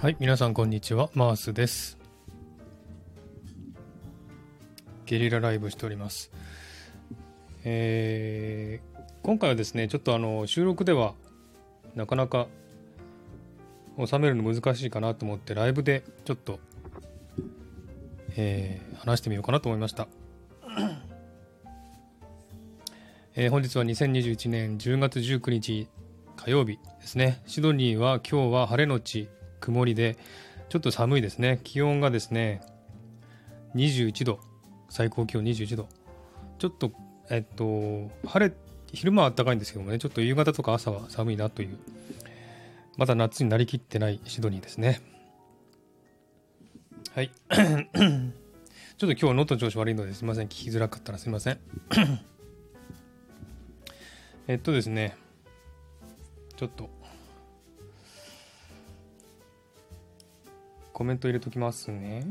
はい、皆さんこんにちは、マースです。ゲリラライブしております。えー今回はですね、ちょっとあの収録ではなかなか収めるの難しいかなと思って、ライブでちょっと、えー話してみようかなと思いました。えー本日は2021年10月19日火曜日ですね。シドニーは今日は晴れのち曇りで、ちょっと寒いですね。気温がですね、21度、最高気温21度。ちょっと、えっと、晴れ、昼間は暖かいんですけどもね、ちょっと夕方とか朝は寒いなという、まだ夏になりきってないシドニーですね。はい。ちょっと今日喉の調子悪いのですいません。聞きづらかったらすいません。えっとですね、ちょっと、コメント入れときますね。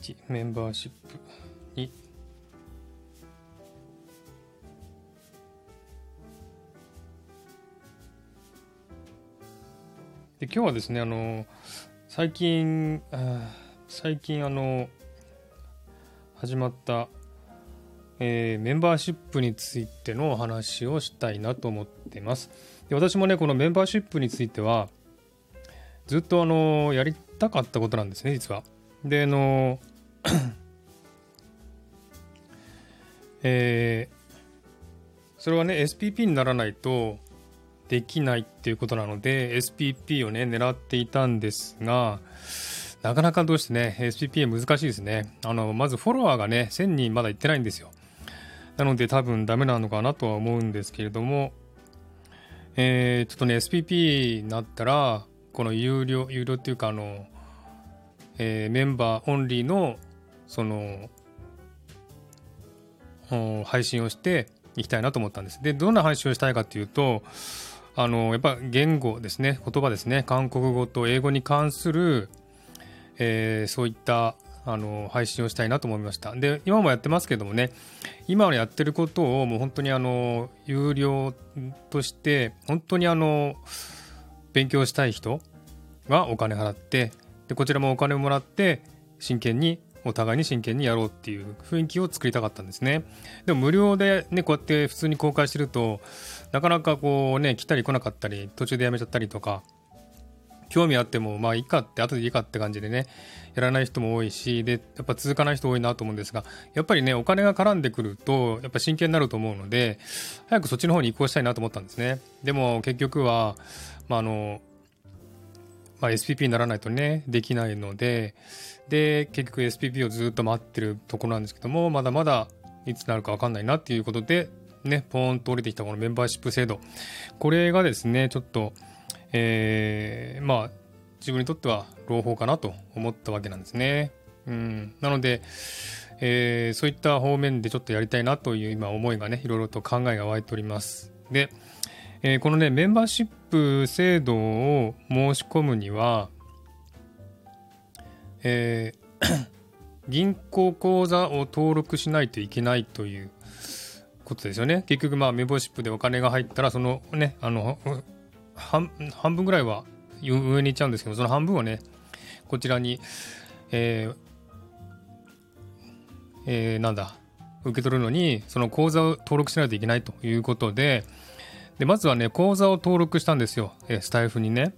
1メンバーシップ2で今日はですねあの最近あ最近あの始まったえーメンバーシップについてのお話をしたいなと思っています。で私もね、このメンバーシップについては、ずっとあのやりたかったことなんですね、実は。で、あの、えーそれはね、SPP にならないとできないっていうことなので、SPP をね、狙っていたんですが、なかなかどうしてね、SPP は難しいですね。あの、まずフォロワーがね、1000人まだ行ってないんですよ。なので多分ダメなのかなとは思うんですけれども、えーちょっとね、SPP になったら、この有料、有料っていうか、あの、えーメンバーオンリーの、その、配信をしていきたいなと思ったんです。で、どんな配信をしたいかっていうと、あの、やっぱ言語ですね、言葉ですね、韓国語と英語に関する、えーそういったあの配信をしたいなと思いました。で、今もやってますけどもね、今のやってることをもう本当にあの有料として、本当にあの勉強したい人はお金払って、でこちらもお金をもらって、真剣に、お互いに真剣にやろうっていう雰囲気を作りたかったんですね。でも無料でね、こうやって普通に公開してると、なかなかこうね、来たり来なかったり、途中でやめちゃったりとか、興味あってもまあいいかって後でいいかって感じでねやらない人も多いしでやっぱ続かない人多いなと思うんですがやっぱりねお金が絡んでくるとやっぱ真剣になると思うので早くそっちの方に移行したいなと思ったんですね。でも結局はまああのまあ、SPP にならないとねできないのでで結局 SPP をずっと待ってるとこなんですけどもまだまだいつなるか分かんないなっていうことでねポーンと降りてきたこのメンバーシップ制度。これがですねちょっとえーまあ自分にとっては朗報かなと思ったわけなんですね。うん、なので、えーそういった方面でちょっとやりたいなという今思いがねいろいろと考えが湧いております。で、えーこのねメンバーシップ制度を申し込むには、えー 銀行口座を登録しないといけないということですよね。結局まあメンバーシップでお金が入ったらそのねあの半分ぐらいは上に行っちゃうんですけどその半分はねこちらに、えーえーなんだ受け取るのにその口座を登録しないといけないということででまずはね口座を登録したんですよ、えースタイフにね。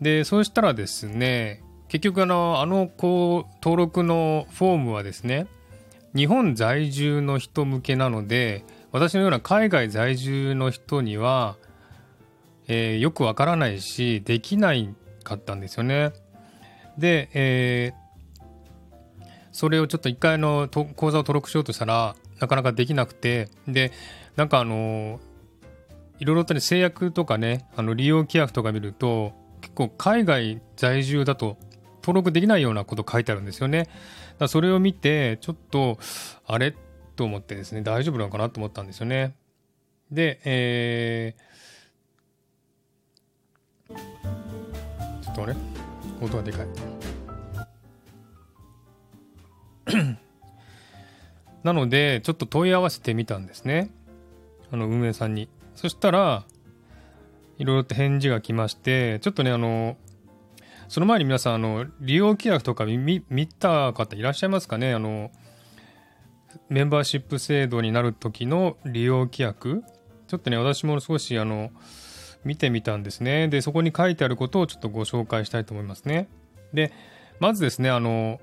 でそうしたらですね結局あのあのこう登録のフォームはですね日本在住の人向けなので私のような海外在住の人にはえーよくわからないしできないかったんですよね。で、えーそれをちょっと一回のと口座を登録しようとしたらなかなかできなくてでなんかあのいろいろとね制約とかねあの利用規約とか見ると結構海外在住だと登録できないようなこと書いてあるんですよね。だそれを見てちょっとあれ？と思ってですね大丈夫なのかな？と思ったんですよね。で、えーっとあれ？音がでかい。なので、ちょっと問い合わせてみたんですね。あの、運営さんに。そしたら、いろいろと返事が来まして、ちょっとね、あの、その前に皆さん、あの、利用規約とか見見た方いらっしゃいますかね？あの、メンバーシップ制度になる時の利用規約ちょっとね、私も少し、あの、見てみたんですね。で、そこに書いてあることをちょっとご紹介したいと思いますね。で、まずですね、あの、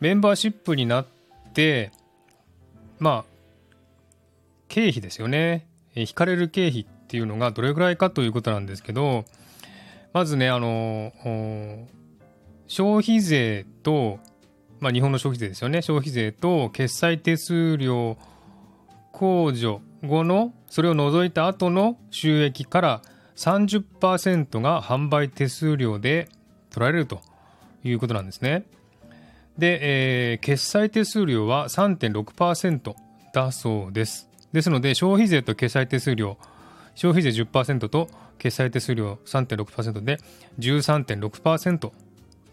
メンバーシップになって、まあ、経費ですよね。引かれる経費っていうのがどれぐらいかということなんですけど、まずね、あの、消費税と、まあ、日本の消費税ですよね。消費税と決済手数料控除後の、それを除いた後の収益から30%が販売手数料で取られるということなんですね。で、えー、決済手数料は3.6%だそうです。ですので、消費税と決済手数料、消費税10%と決済手数料3.6%で13.6%取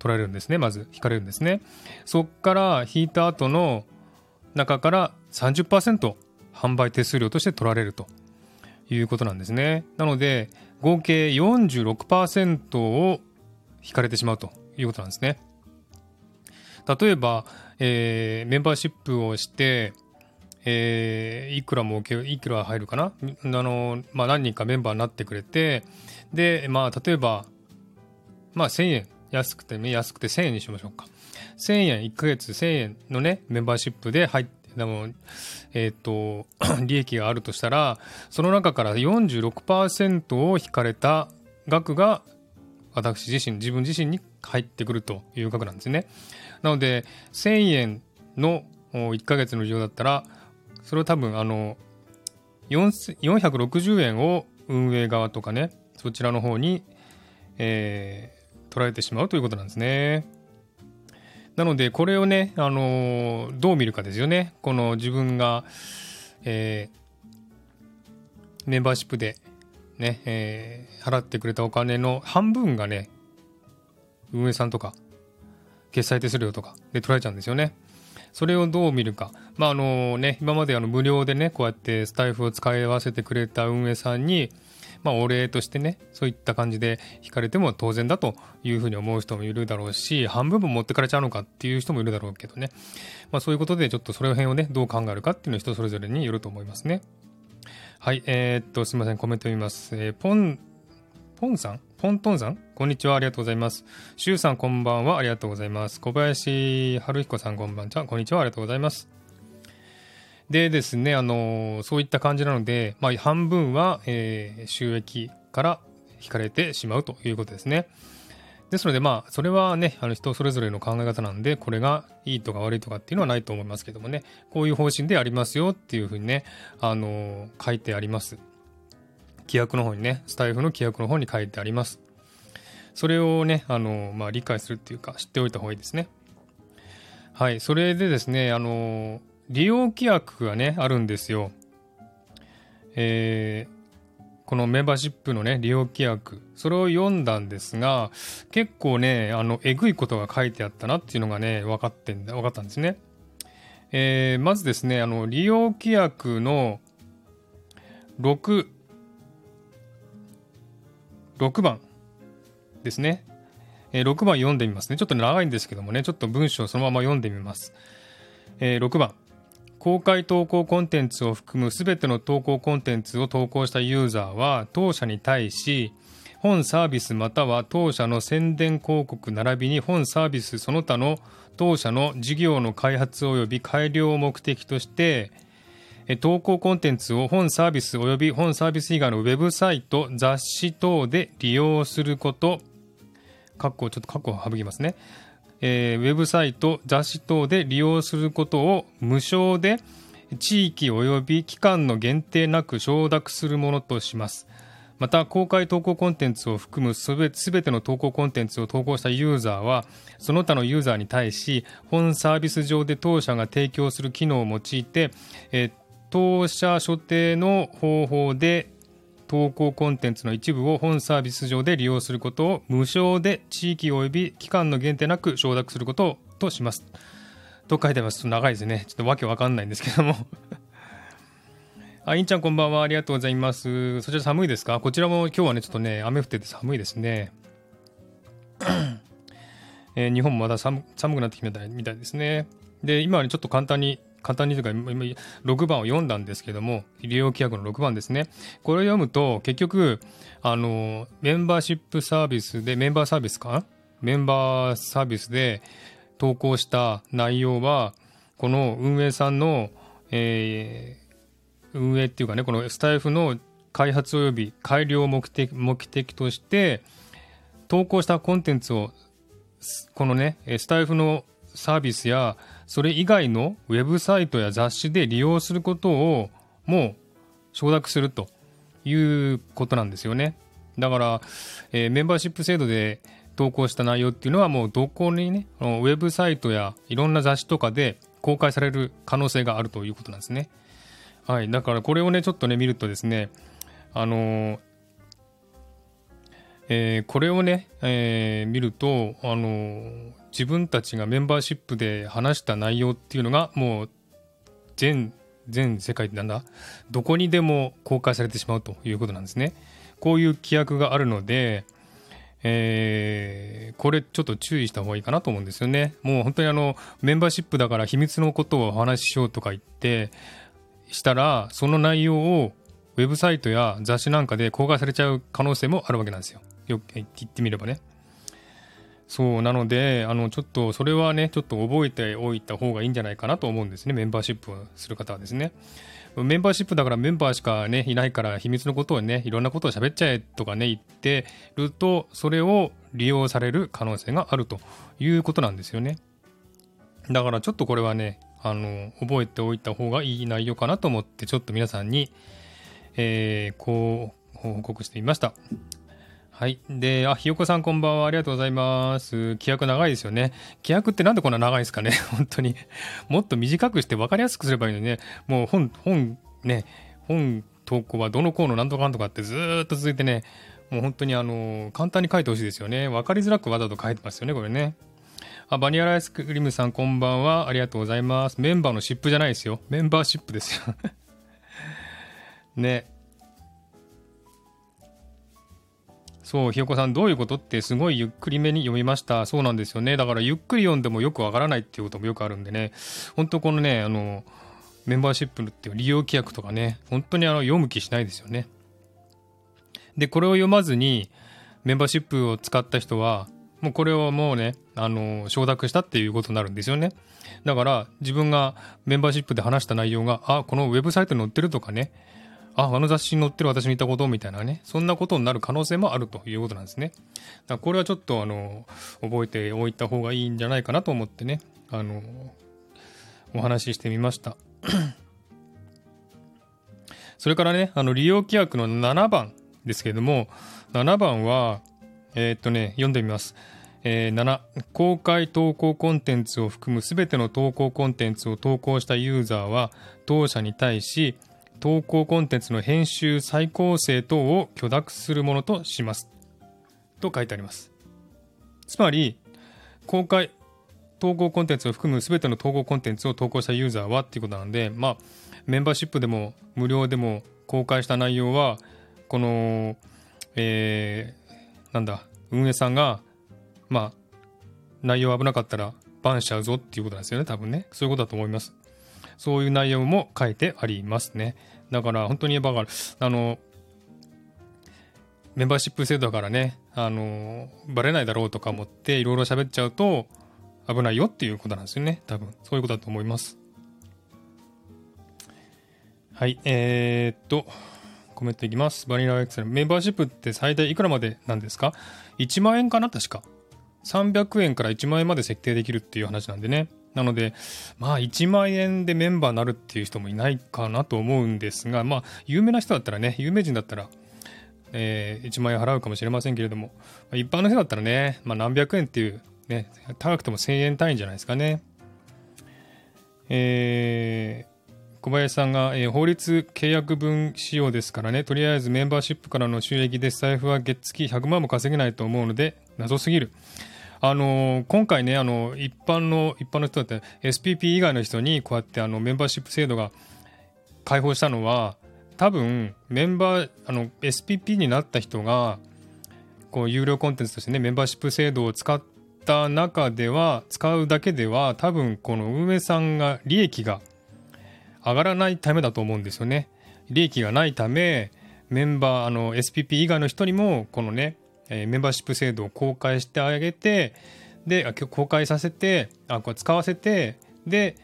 られるんですね。まず引かれるんですね。そこから引いた後の中から30%販売手数料として取られるということなんですね。なので、合計46%を引かれてしまうということなんですね。例えば、えー、メンバーシップをして、えー、いくらもいくら入るかな？あの、まあ、何人かメンバーになってくれて、で、まあ、例えば、まあ、1000円、安くて、安くて1000円にしましょうか。1000円、1ヶ月1000円のね、メンバーシップで入って、でも、えっ、ー、と、利益があるとしたら、その中から46%を引かれた額が、私自身、自分自身に入ってくるという額なんですね。なので、1000円の1ヶ月の利用だったら、それを多分、あの、460円を運営側とかね、そちらの方に、えー、取られてしまうということなんですね。なので、これをね、あのー、どう見るかですよね。この自分が、えー、メンバーシップで、ね、えー、払ってくれたお金の半分がね、運営さんとか、決済手数料とかで取られちゃうんですよね。それをどう見るか。まあ、あのね、今まであの無料でね、こうやってスタイフを使い合わせてくれた運営さんに、まあ、お礼としてね、そういった感じで引かれても当然だというふうに思う人もいるだろうし、半分も持ってかれちゃうのかっていう人もいるだろうけどね。まあ、そういうことで、ちょっとそれ辺をね、どう考えるかっていうのは人それぞれによると思いますね。はい、えー、っと、すみません、コメント見ます。えー、ポン、ポンさん？ポントンさん？こんにちは、ありがとうございます。シュウさん、こんばんは、ありがとうございます。小林春彦さん、こんばんは、こんにちは、ありがとうございます。でですね、あのそういった感じなので、まあ、半分は、えー、収益から引かれてしまうということですね。ですので、まあ、それはね、あの人それぞれの考え方なんで、これがいいとか悪いとかっていうのはないと思いますけどもね、こういう方針でありますよっていうふうにね、あの書いてあります。規約の方にね、スタイフの規約の方に書いてあります。それをね、あのまあ、理解するっていうか、知っておいた方がいいですね。はい、それでですね、あの利用規約がね、あるんですよ。えー、このメンバーシップのね、利用規約。それを読んだんですが、結構ね、あの、えぐいことが書いてあったなっていうのがね、分かってんだ、分かったんですね。えー、まずですね、あの、利用規約の6、6番ですね。えー、6番読んでみますね。ちょっと長いんですけどもね、ちょっと文章をそのまま読んでみます。えー、6番。公開投稿コンテンツを含むすべての投稿コンテンツを投稿したユーザーは当社に対し本サービスまたは当社の宣伝広告並びに本サービスその他の当社の事業の開発及び改良を目的として投稿コンテンツを本サービス及び本サービス以外のウェブサイト、雑誌等で利用すること、括弧ちょっと括弧を省きますね。えー、ウェブサイト、雑誌等で利用することを無償で地域及び期間の限定なく承諾するものとします。また、公開投稿コンテンツを含むすべての投稿コンテンツを投稿したユーザーは、その他のユーザーに対し、本サービス上で当社が提供する機能を用いて、えー、当社所定の方法で投稿コンテンツの一部を本サービス上で利用することを無償で地域及び期間の限定なく承諾することとします。と書いてます。長いですね。ちょっとわけわかんないんですけどもあ、いんちゃんこんばんは。ありがとうございます。そちら寒いですか？こちらも今日はね、ちょっとね、雨降ってて寒いですね。えー、日本もまだ寒寒くなってきたみたいですね。で、今はね、ちょっと簡単に、簡単にというか、今、6番を読んだんですけども、利用規約の6番ですね。これを読むと、結局、あの、メンバーシップサービスで、メンバーサービスか？メンバーサービスで投稿した内容は、この運営さんの、えー、運営っていうかね、このスタイフの開発及び改良を目的目的として、投稿したコンテンツをこのね、スタイフのサービスや、それ以外のウェブサイトや雑誌で利用することをもう承諾するということなんですよね。だから、えー、メンバーシップ制度で投稿した内容っていうのはもうどこにね、ウェブサイトやいろんな雑誌とかで公開される可能性があるということなんですね。はい。だからこれをね、ちょっとね、見るとですね、あのー、えー、これをね、え、見ると、あの自分たちがメンバーシップで話した内容っていうのがもう全全世界なんだ？どこにでも公開されてしまうということなんですね。こういう規約があるので、えー、これちょっと注意した方がいいかなと思うんですよね。もう本当にあのメンバーシップだから秘密のことをお話ししようとか言ってしたらその内容をウェブサイトや雑誌なんかで公開されちゃう可能性もあるわけなんですよ。よく言ってみればね。そうなので、あのちょっとそれはね、ちょっと覚えておいた方がいいんじゃないかなと思うんですね、メンバーシップをする方はですね。メンバーシップだからメンバーしかね、いないから秘密のことをね、いろんなことを喋っちゃえとかね、言ってると、それを利用される可能性があるということなんですよね。だからちょっとこれはね、あの、覚えておいた方がいい内容かなと思って、ちょっと皆さんに、えー、こう、報告してみました。はい。で、あ、ひよこさんこんばんは。ありがとうございます。規約長いですよね。規約ってなんでこんな長いですかね 本当に。もっと短くして分かりやすくすればいいのにね。もう本、本、ね、本投稿はどの項のなんとかなんとかってずっと続いてね、もう本当にあの、簡単に書いてほしいですよね。分かりづらくわざと書いてますよね、これね。あ、バニラアイスクリームさんこんばんは。ありがとうございます。メンバーのシップじゃないですよ。メンバーシップですよ。ね。そう、ひよこさん、どういうことってすごいゆっくりめに読みました。そうなんですよね。だからゆっくり読んでもよくわからないっていうこともよくあるんでね、本当このね、あの、メンバーシップっていう利用規約とかね、本当にあの読む気しないですよね。で、これを読まずにメンバーシップを使った人は、もうこれをもうね、あの、承諾したっていうことになるんですよね。だから自分がメンバーシップで話した内容が、あ、このウェブサイトに載ってるとかね、あ、あの雑誌に載ってる私に言ったことみたいなね、そんなことになる可能性もあるということなんですね。だこれはちょっとあの、覚えておいた方がいいんじゃないかなと思ってね、あの、お話ししてみました。それからね、あの、利用規約の7番ですけれども、7番は、えー、っとね、読んでみます。えー、7公開投稿コンテンツを含むすべての投稿コンテンツを投稿したユーザーは当社に対し投稿コンテンツの編集再構成等を許諾するものとします。と書いてあります。つまり公開投稿コンテンツを含む全ての投稿コンテンツを投稿したユーザーはっていうことなのでまあメンバーシップでも無料でも公開した内容はこのえー、なんだ運営さんがまあ内容危なかったらバンしちゃうぞっていうことなんですよね多分ね。そういうことだと思います。そういう内容も書いてありますね。だから本当にバカあのメンバーシップ制度だからねあのバレないだろうとか思っていろいろ喋っちゃうと危ないよっていうことなんですよね多分。そういうことだと思います。はいえー、っとコメントいきます。バニラエクセル。メンバーシップって最大いくらまでなんですか？1万円かな？確か。300円から1万円まで設定できるっていう話なんでね。なので、まあ、1万円でメンバーになるっていう人もいないかなと思うんですが、まあ、有名な人だったらね、有名人だったら、えー、1万円払うかもしれませんけれども、一般の人だったらね、まあ、何百円っていう、ね、高くても1000円単位じゃないですかね。えー、小林さんが、えー、法律契約分仕様ですからね、とりあえずメンバーシップからの収益で財布は月々100万も稼げないと思うので、謎すぎる。あの今回ねあの一般の一般の人だって SPP 以外の人にこうやってあのメンバーシップ制度が開放したのは多分メンバーあの SPP になった人がこう有料コンテンツとしてねメンバーシップ制度を使った中では使うだけでは多分この運営さんが利益が上がらないためだと思うんですよね。利益がないためメンバーあの SPP 以外の人にもこのねえー、メンバーシップ制度を公開してあげてで公開させてあこれ使わせてで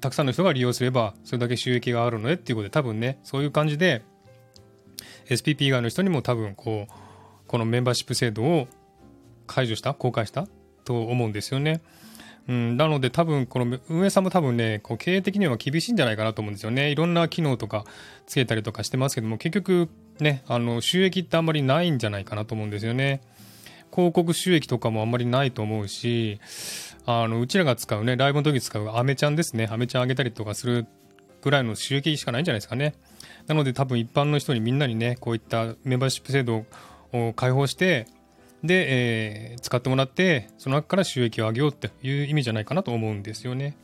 たくさんの人が利用すればそれだけ収益があるのでっていうことで多分ねそういう感じで SPP 以外の人にも多分こうこのメンバーシップ制度を解除した公開したと思うんですよね。うん、なので多分この運営さんも多分ねこう経営的には厳しいんじゃないかなと思うんですよねいろんな機能とかつけたりとかしてますけども結局ねあの収益ってあんまりないんじゃないかなと思うんですよね広告収益とかもあんまりないと思うしあのうちらが使うねライブの時使うアメちゃんですねアメちゃんあげたりとかするぐらいの収益しかないんじゃないですかねなので多分一般の人にみんなにねこういったメンバーシップ制度を開放してで、えー、使ってもらって、その中から収益を上げようっていう意味じゃないかなと思うんですよね。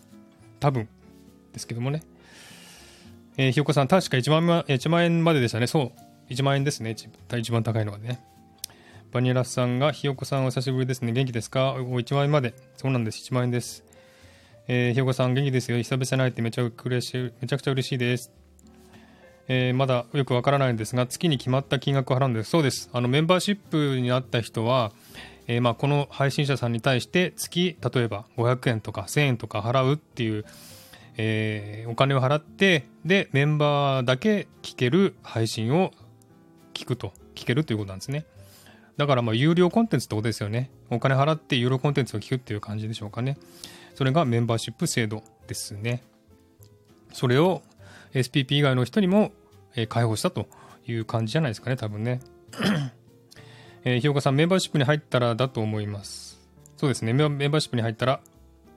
多分ですけどもね。えー、ひよこさん、確か1万 ,1 万円まででしたね。そう。1万円ですね。一番高いのはね。バニラさんが、ひよこさんお久しぶりですね。元気ですか？お ?1 万円まで。そうなんです。1万円です。えー、ひよこさん元気ですよ。久々に会えてめちゃくれしめちゃくちゃ嬉しいです。えー、まだよくわからないんですが、月に決まった金額を払うんです。そうです。あのメンバーシップになった人は、えー、まあこの配信者さんに対して月、例えば500円とか1000円とか払うっていう、えー、お金を払って、で、メンバーだけ聞ける配信を聞くと、聞けるということなんですね。だからまあ有料コンテンツってことですよね。お金払って有料コンテンツを聞くっていう感じでしょうかね。それがメンバーシップ制度ですね。それを SPP 以外の人にも、えー、開放したという感じじゃないですかね、多分ね。えー、ひよかさん、メンバーシップに入ったらだと思います。そうですね、メンバーシップに入ったら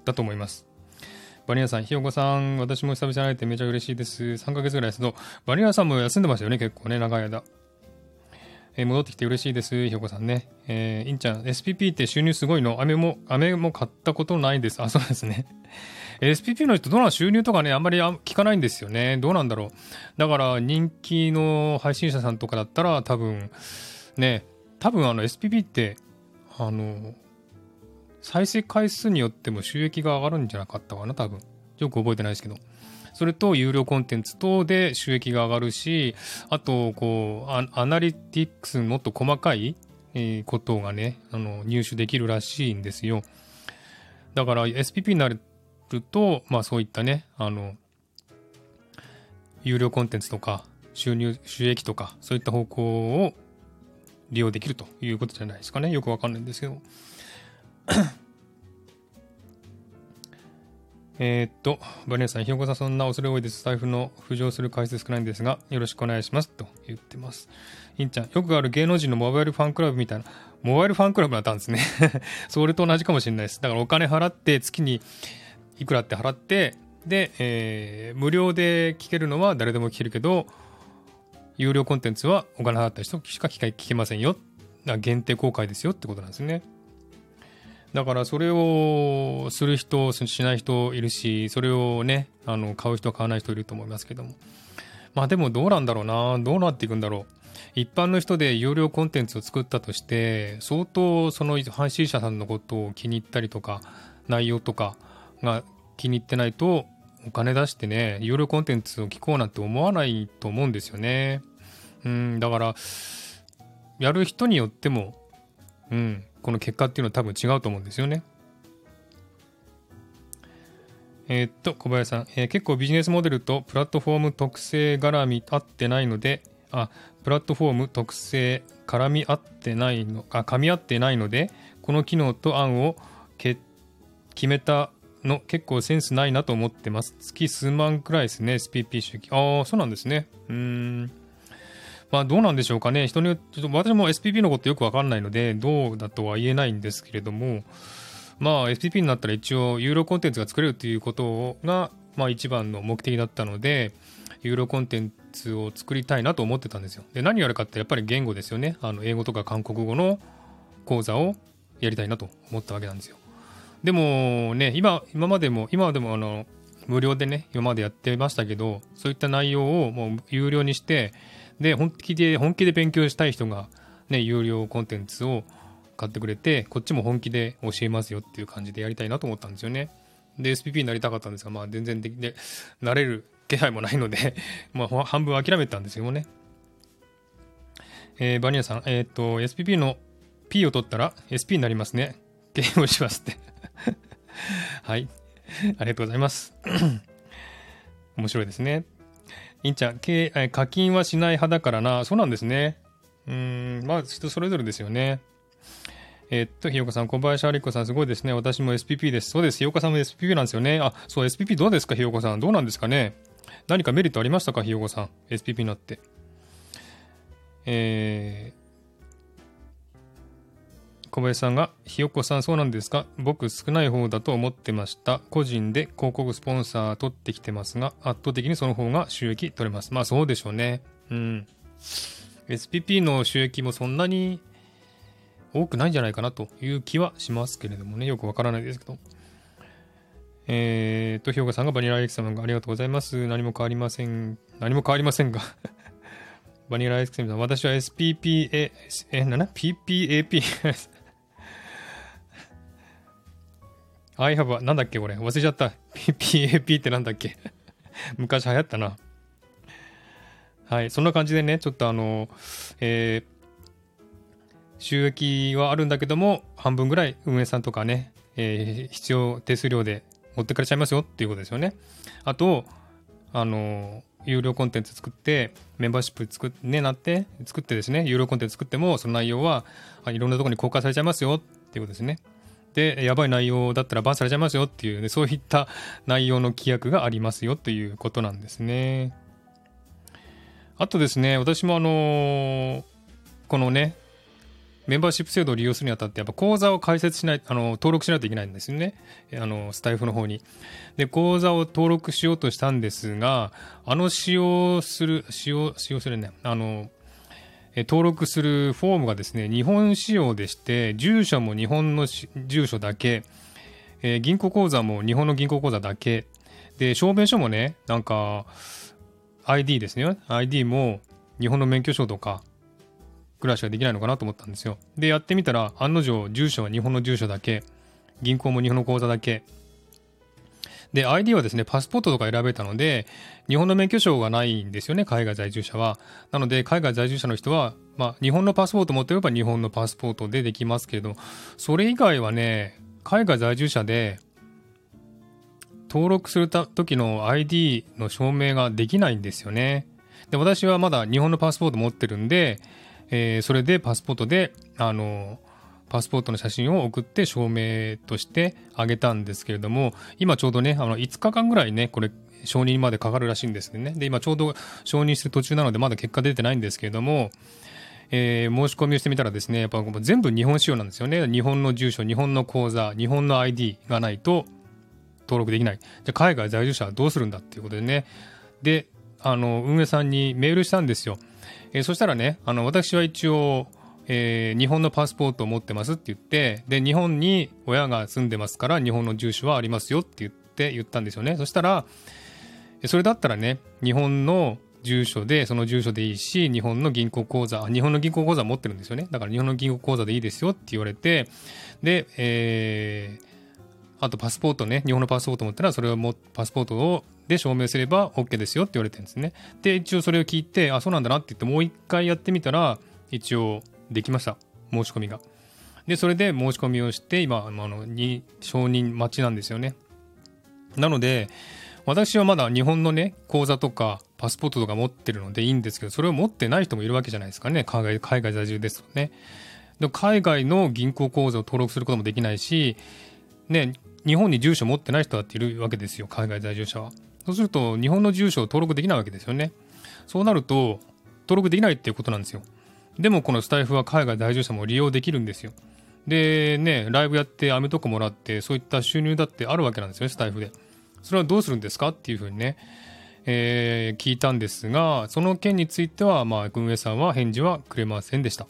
だと思います。バニラさん、ひよこさん、私も久々に会えてめちゃ嬉しいです。3ヶ月ぐらいですけど、バニラさんも休んでましたよね、結構ね、長い間。えー、戻ってきて嬉しいです、ひよこさんね。えー、いんちゃん、SPP って収入すごいの？飴も、飴も買ったことないです。あ、そうですね。SPP の人、どうなん収入とかね、あんまり聞かないんですよね。どうなんだろう。だから、人気の配信者さんとかだったら、多分、ね、多分あの SPP って、あの、再生回数によっても収益が上がるんじゃなかったかな、多分。よく覚えてないですけど。それと有料コンテンツ等で収益が上がるし、あと、こう、アナリティクスもっと細かい、ことがね、あの、入手できるらしいんですよ。だから SPP になるると、まあそういったね、あの、有料コンテンツとか、収入、収益とか、そういった方向を利用できるということじゃないですかね。よくわかんないんですけど。えっと、バニラさん、ひよこさん、そんな恐れ多いです。財布の浮上する回数少ないんですが、よろしくお願いします。と言ってます。いんちゃん、よくある芸能人のモバイルファンクラブみたいな、モバイルファンクラブだったんですね。それと同じかもしれないです。だからお金払って月にいくらって払ってで、えー、無料で聞けるのは誰でも聞けるけど有料コンテンツはお金払った人しか聞けませんよ限定公開ですよってことなんですねだからそれをする人しない人いるしそれをねあの買う人買わない人いると思いますけども。まあでもどうなんだろうな。どうなっていくんだろう。一般の人で有料コンテンツを作ったとして相当その配信者さんのことを気に入ったりとか内容とかが気に入ってないとお金出してね有料コンテンツを聞こうなんて思わないと思うんですよね。うんだからやる人によってもうん。この結果っていうのは多分違うと思うんですよねえー、っと小林さん、えー、結構ビジネスモデルとプラットフォーム特性絡み合ってないのであプラットフォーム特性絡み合ってないのあ噛み合ってないのでこの機能と案を決めたの結構センスないなと思ってます。月数万くらいですね、SPP 収益。ああ、そうなんですね。うん。まあどうなんでしょうかね。人によって、私も SPP のことよくわかんないので、どうだとは言えないんですけれども、まあ SPP になったら一応有料コンテンツが作れるということが、まあ一番の目的だったので、有料コンテンツを作りたいなと思ってたんですよ。で、何やるかってやっぱり言語ですよね。あの英語とか韓国語の講座をやりたいなと思ったわけなんですよ。でもね、今、今までも、今でもあの、無料でね、今までやってましたけど、そういった内容をもう有料にして、で、本気で、本気で勉強したい人が、ね、有料コンテンツを買ってくれて、こっちも本気で教えますよっていう感じでやりたいなと思ったんですよね。で、SPP になりたかったんですが、まあ全然できて、なれる気配もないので まあ半分諦めたんですよね。えー、バニラさん、えっ、と、SPP の P を取ったら SP になりますね。ゲームをしますって はい。ありがとうございます。面白いですね。いんちゃん、課金はしない派だからな。そうなんですね。うん、まあ、人それぞれですよね。え、っと、ひよこさん、小林ありこさん、すごいですね。私も SPP です。そうです。ひよこさんも SPP なんですよね。あ、そう、SPP どうですか、ひよこさん。どうなんですかね。何かメリットありましたか、ひよこさん。SPP になって。えー、小林さんが、ひよこさん、そうなんですか？僕少ない方だと思ってました。個人で広告スポンサー取ってきてますが、圧倒的にその方が収益取れます。まあそうでしょうね。うん。SPP の収益もそんなに多くないんじゃないかなという気はしますけれどもね、よくわからないですけど。えーと、ひょうがさんがバニラアイス様がありがとうございます。何も変わりません。何も変わりませんが バニラアイスクリームさん、私は SPPA、え、なな ?PPAP I have なんだっけこれ？忘れちゃった。PAP ってなんだっけ？昔流行ったな。はい。そんな感じでね、ちょっとあの、えー、収益はあるんだけども、半分ぐらい運営さんとかね、えー、必要手数料で持ってかれちゃいますよっていうことですよね。あと、あの、有料コンテンツ作って、メンバーシップ作っ、ね、なって、作ってですね、有料コンテンツ作っても、その内容はいろんなとこに公開されちゃいますよっていうことですね。で、やばい内容だったらバンされちゃいますよっていう、ね、そういった内容の規約がありますよということなんですね。あとですね、私もあのこのね、メンバーシップ制度を利用するにあたって、やっぱ口座を開設しない、あの、登録しないといけないんですよね。あの、スタイフの方に。で、口座を登録しようとしたんですが、あの使用する、使用、使用するね、あの、登録するフォームがですね、日本仕様でして、住所も日本の住所だけ、えー、銀行口座も日本の銀行口座だけ、で、証明書もね、なんか、ID ですね。ID も日本の免許証とか、ぐらいしかできないのかなと思ったんですよ。で、やってみたら、案の定、住所は日本の住所だけ、銀行も日本の口座だけ。で、ID はですね、パスポートとか選べたので、日本の免許証がないんですよね、海外在住者は。なので、海外在住者の人は、まあ、日本のパスポート持ってれば日本のパスポートでできますけれど、それ以外はね、海外在住者で、登録する時の ID の証明ができないんですよね。で、私はまだ日本のパスポート持ってるんで、えー、それでパスポートで、あの、パスポートの写真を送って証明としてあげたんですけれども、今ちょうどね、あの、5日間ぐらいね、これ、承認までかかるらしいんですね。で、今ちょうど承認してる途中なので、まだ結果出てないんですけれども、えー、申し込みをしてみたらですね、やっぱ全部日本仕様なんですよね。日本の住所、日本の口座、日本の ID がないと登録できない。じゃ海外在住者はどうするんだっていうことでね。で、あの、運営さんにメールしたんですよ。えー、そしたらね、あの、私は一応、えー、日本のパスポートを持ってますって言って、で、日本に親が住んでますから、日本の住所はありますよって言って言ったんですよね。そしたら、それだったらね、日本の住所で、その住所でいいし、日本の銀行口座、日本の銀行口座持ってるんですよね。だから日本の銀行口座でいいですよって言われて、で、えー、あとパスポートね、日本のパスポート持ったら、それをもパスポートをで証明すれば OK ですよって言われてるんですね。で、一応それを聞いて、あ、そうなんだなって言って、もう一回やってみたら、一応できました。申し込みが。で、それで申し込みをして、今、あの、に承認待ちなんですよね。なので、私はまだ日本のね、口座とかパスポートとか持ってるのでいいんですけど、それを持ってない人もいるわけじゃないですかね。海外海外在住ですとね。で海外の銀行口座を登録することもできないし、ね、日本に住所持ってない人だっているわけですよ、海外在住者は。そうすると、日本の住所を登録できないわけですよね。そうなると、登録できないっていうことなんですよ。でも、このスタイフは海外在住者も利用できるんですよ。で、ね、ライブやってアメとかもらって、そういった収入だってあるわけなんですよね、スタイフで。それはどうするんですかっていうふうにね、えー、聞いたんですが、その件については、まあ、運営さんは返事はくれませんでした。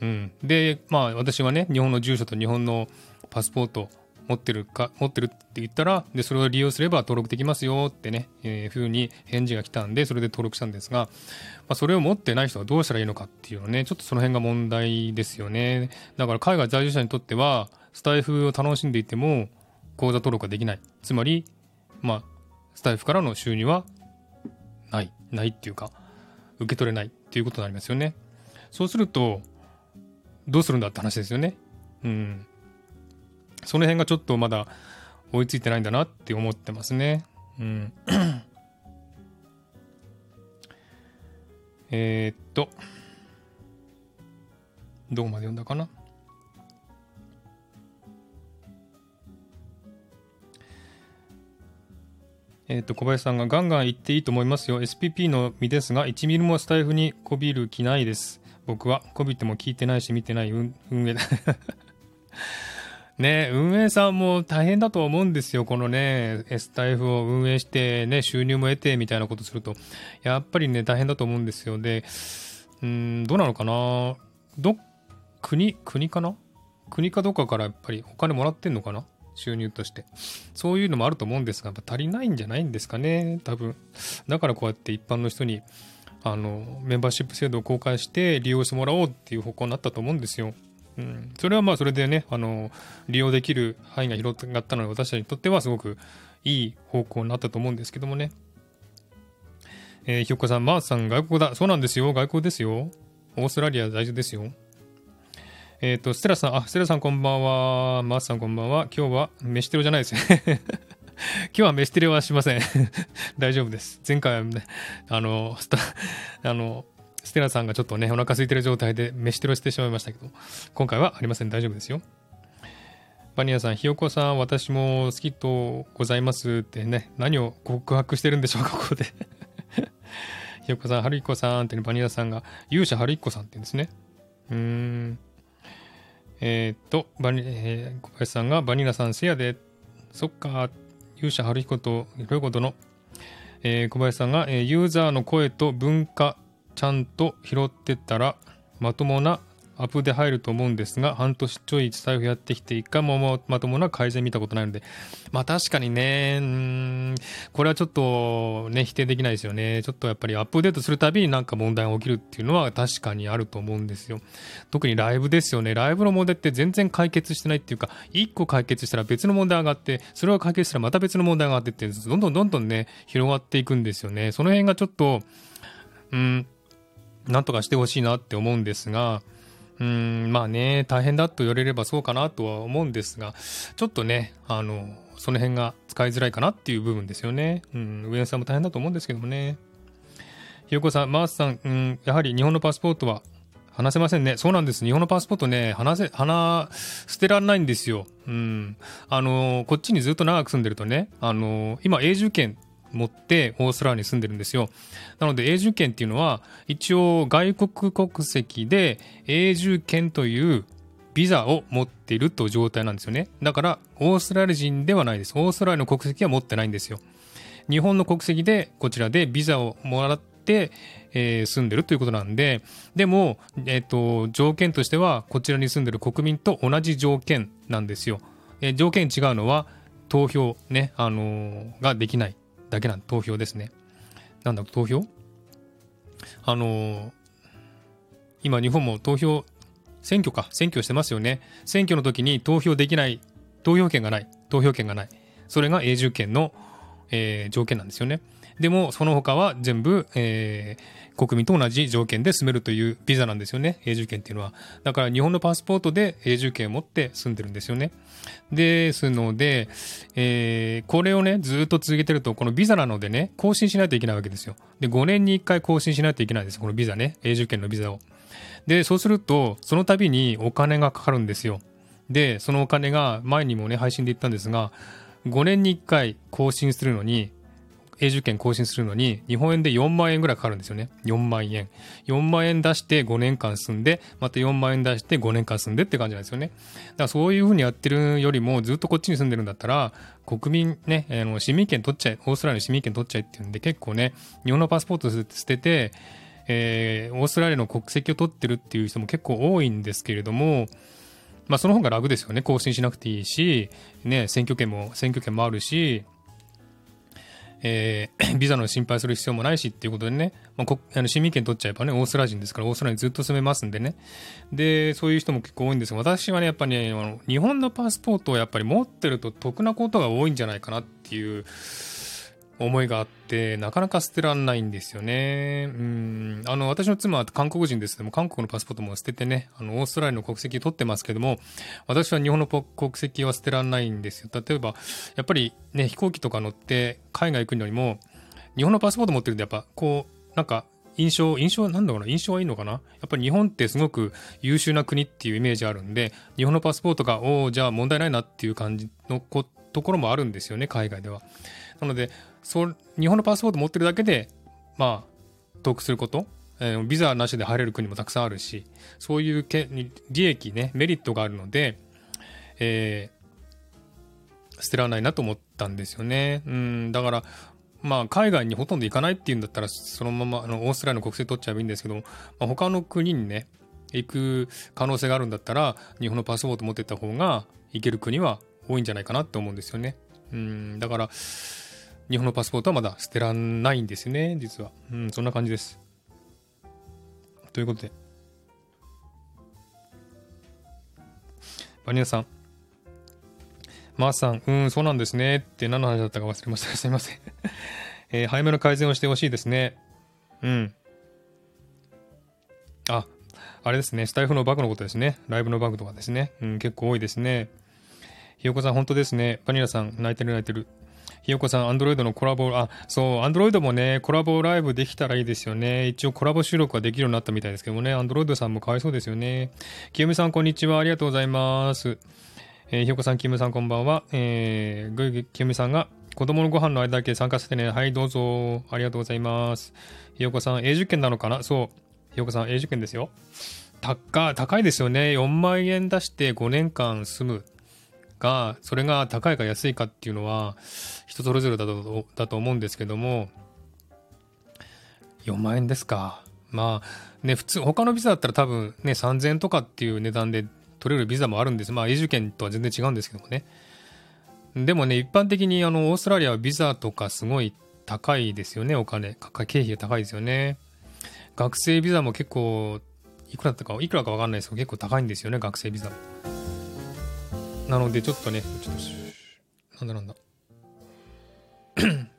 うん。で、まあ私はね、日本の住所と日本のパスポート持ってるか、持ってるって言ったら、で、それを利用すれば登録できますよってね、えー、ふうに返事が来たんで、それで登録したんですが、まあ、それを持ってない人はどうしたらいいのかっていうのね、ちょっとその辺が問題ですよね。だから海外在住者にとっては、スタイフを楽しんでいても、口座登録ができない。つまり、まあ、スタイフからの収入はない。ないっていうか、受け取れないっていうことになりますよね。そうすると、どうするんだって話ですよね。うん。その辺がちょっとまだ追いついてないんだなって思ってますね。うん。えっと、どこまで読んだかな？えっ、と、小林さんがガンガン言っていいと思いますよ。SPP の身ですが、1ミリもスタイフにこびる気ないです。僕は、こびても聞いてないし見てない運営だ。ね、運営さんも大変だと思うんですよ。このね、S タイフを運営してね、収入も得てみたいなことすると、やっぱりね、大変だと思うんですよ。で、うん、どうなのかな？ど、国、国かな？国かどっかからやっぱりお金もらってんのかな？収入として。そういうのもあると思うんですが、やっぱ足りないんじゃないんですかね、多分。だからこうやって一般の人に、あの、メンバーシップ制度を公開して利用してもらおうっていう方向になったと思うんですよ。うん、それはまあそれでね、あの、利用できる範囲が広がったので、私たちにとってはすごくいい方向になったと思うんですけどもね。えー、ひよこさん、マースさん、外国だ。そうなんですよ。外国ですよ。オーストラリア大丈夫ですよ。えっ、ー、と、ステラさん、あ、ステラさんこんばんは。マースさんこんばんは。今日は飯テロじゃないですね。今日は飯テロはしません 大丈夫です。前回はね、あの、スタ、あの、ステラさんがちょっとね、お腹空いてる状態で飯テロしてしまいましたけど、今回はありません。大丈夫ですよ。バニラさん、ひよこさん、私も好きとございますってね、何を告白してるんでしょうか、ここで ひよこさん、はるいこさんって、バニラさんが、勇者はるいこさんって言うんですね。うーん。えー、っと、バニ、えー、小林さんが、バニラさん、せやで、そっか、勇者はるひことひろいことの、えー、小林さんが、えー、ユーザーの声と文化ちゃんと拾ってったらまともなアップで入ると思うんですが、半年ちょい財布やってきて、一回もまともな改善見たことないので、まあ確かにね、んこれはちょっとね、否定できないですよね。ちょっとやっぱりアップデートするたびになんか問題が起きるっていうのは確かにあると思うんですよ。特にライブですよね。ライブの問題って全然解決してないっていうか、一個解決したら別の問題上がって、それを解決したらまた別の問題上がってって、どんどんどんどんね、広がっていくんですよね。その辺がちょっと、うん、なんとかしてほしいなって思うんですが、うん、まあね、大変だと言われればそうかなとは思うんですが、ちょっとね、あの、その辺が使いづらいかなっていう部分ですよね。うん、上野さんも大変だと思うんですけどもね。ひよこさん、マースさん、うん、やはり日本のパスポートは話せませんね。そうなんです。日本のパスポートね、話せ、話、捨てられないんですよ。うん。あの、こっちにずっと長く住んでるとね、あの、今永住権持ってオーストラリアに住んでるんですよ。なので永住権っていうのは一応外国国籍で永住権というビザを持っているという状態なんですよね。だからオーストラリア人ではないです。オーストラリアの国籍は持ってないんですよ。日本の国籍でこちらでビザをもらって、えー、住んでるということなんで、でも、え、ー、と、条件としてはこちらに住んでる国民と同じ条件なんですよ。えー、条件違うのは投票ね、あのー、ができない。だけなん投票ですね。なんだ、投票？あのー、今日本も投票、選挙か、選挙してますよね。選挙の時に投票できない、投票権がない、投票権がない。それが永住権の、えー、条件なんですよね。でも、その他は全部、えー、国民と同じ条件で住めるというビザなんですよね。永住権っていうのは。だから日本のパスポートで永住権を持って住んでるんですよね。ですので、えー、これをね、ずっと続けてると、このビザなのでね、更新しないといけないわけですよ。で、5年に1回更新しないといけないんです。このビザね。永住権のビザを。で、そうすると、その度にお金がかかるんですよ。で、そのお金が前にもね、配信で言ったんですが、5年に1回更新するのに、永住権更新するのに、日本円で4万円ぐらいかかるんですよね。4万円。4万円出して5年間住んで、また4万円出して5年間住んでって感じなんですよね。だからそういうふうにやってるよりも、ずっとこっちに住んでるんだったら、国民ね、あの市民権取っちゃえ、オーストラリアの市民権取っちゃえっていうんで、結構ね、日本のパスポート捨てて、えー、オーストラリアの国籍を取ってるっていう人も結構多いんですけれども、まあ、その方が楽ですよね。更新しなくていいし、ね、選挙権も、選挙権もあるし、えー、ビザの心配する必要もないしっていうことでね、まあ、あの市民権取っちゃえばね、オーストラリア人ですから、オーストラリアにずっと住めますんでね。で、そういう人も結構多いんですが、私はね、やっぱりね、日本のパスポートをやっぱり持ってると得なことが多いんじゃないかなっていう思いがあって、なかなか捨てらんないんですよね。うん。あの、私の妻は韓国人ですけども、韓国のパスポートも捨ててね、あの、オーストラリアの国籍取ってますけども、私は日本の国籍は捨てらんないんですよ。例えば、やっぱりね、飛行機とか乗って海外行くのにも、日本のパスポート持ってるんで、やっぱ、こう、なんか、印象、印象、なんだろうな、印象はいいのかな？やっぱり日本ってすごく優秀な国っていうイメージあるんで、日本のパスポートが、おお、じゃあ問題ないなっていう感じのこところもあるんですよね、海外では。なので、そ日本のパスポート持ってるだけで、まあ、得すること、えー、ビザなしで入れる国もたくさんあるし、そういうけ利益ね、メリットがあるので、えー、捨てられないなと思ったんですよね。うん、だから、まあ、海外にほとんど行かないっていうんだったら、そのままあのオーストラリアの国籍取っちゃえばいいんですけど、まあ、他の国にね、行く可能性があるんだったら、日本のパスポート持ってった方が行ける国は多いんじゃないかなって思うんですよね。うん、だから、日本のパスポートはまだ捨てらんないんですね、実は。うん、そんな感じです。ということで。バニラさん。マースさん、うん、そうなんですね。って何の話だったか忘れました。すいません。えー、早めの改善をしてほしいですね。うん。あ、あれですね。スタイフのバグのことですね。ライブのバグとかですね。うん、結構多いですね。ひよこさん、本当ですね。バニラさん、泣いてる泣いてる。ひよこさん、アンドロイドのコラボ、あ、そう、アンドロイドもね、コラボライブできたらいいですよね。一応コラボ収録ができるようになったみたいですけどもね、アンドロイドさんもかわいそうですよね。きよみさん、こんにちは。ありがとうございます。えー、ひよこさん、きよみさん、こんばんは。えー、ぐいぐいきよみさんが、子供のご飯の間だけ参加してね。はい、どうぞ。ありがとうございます。ひよこさん、英受験なのかな？そう。ひよこさん、英受験ですよ。高、高いですよね。4万円出して5年間住む。が、それが高いか安いかっていうのは、人それぞれだとだと思うんですけども、4万円ですか。まあ、ね、普通、他のビザだったら多分ね、3000円とかっていう値段で取れるビザもあるんです。まあ、永住権とは全然違うんですけどもね。でもね、一般的にあの、オーストラリアはビザとかすごい高いですよね、お金。経費が高いですよね。学生ビザも結構、いくらだったか、いくらかわかんないですけど、結構高いんですよね、学生ビザも。なので、ちょっとね、ちょっと、なんだなんだ。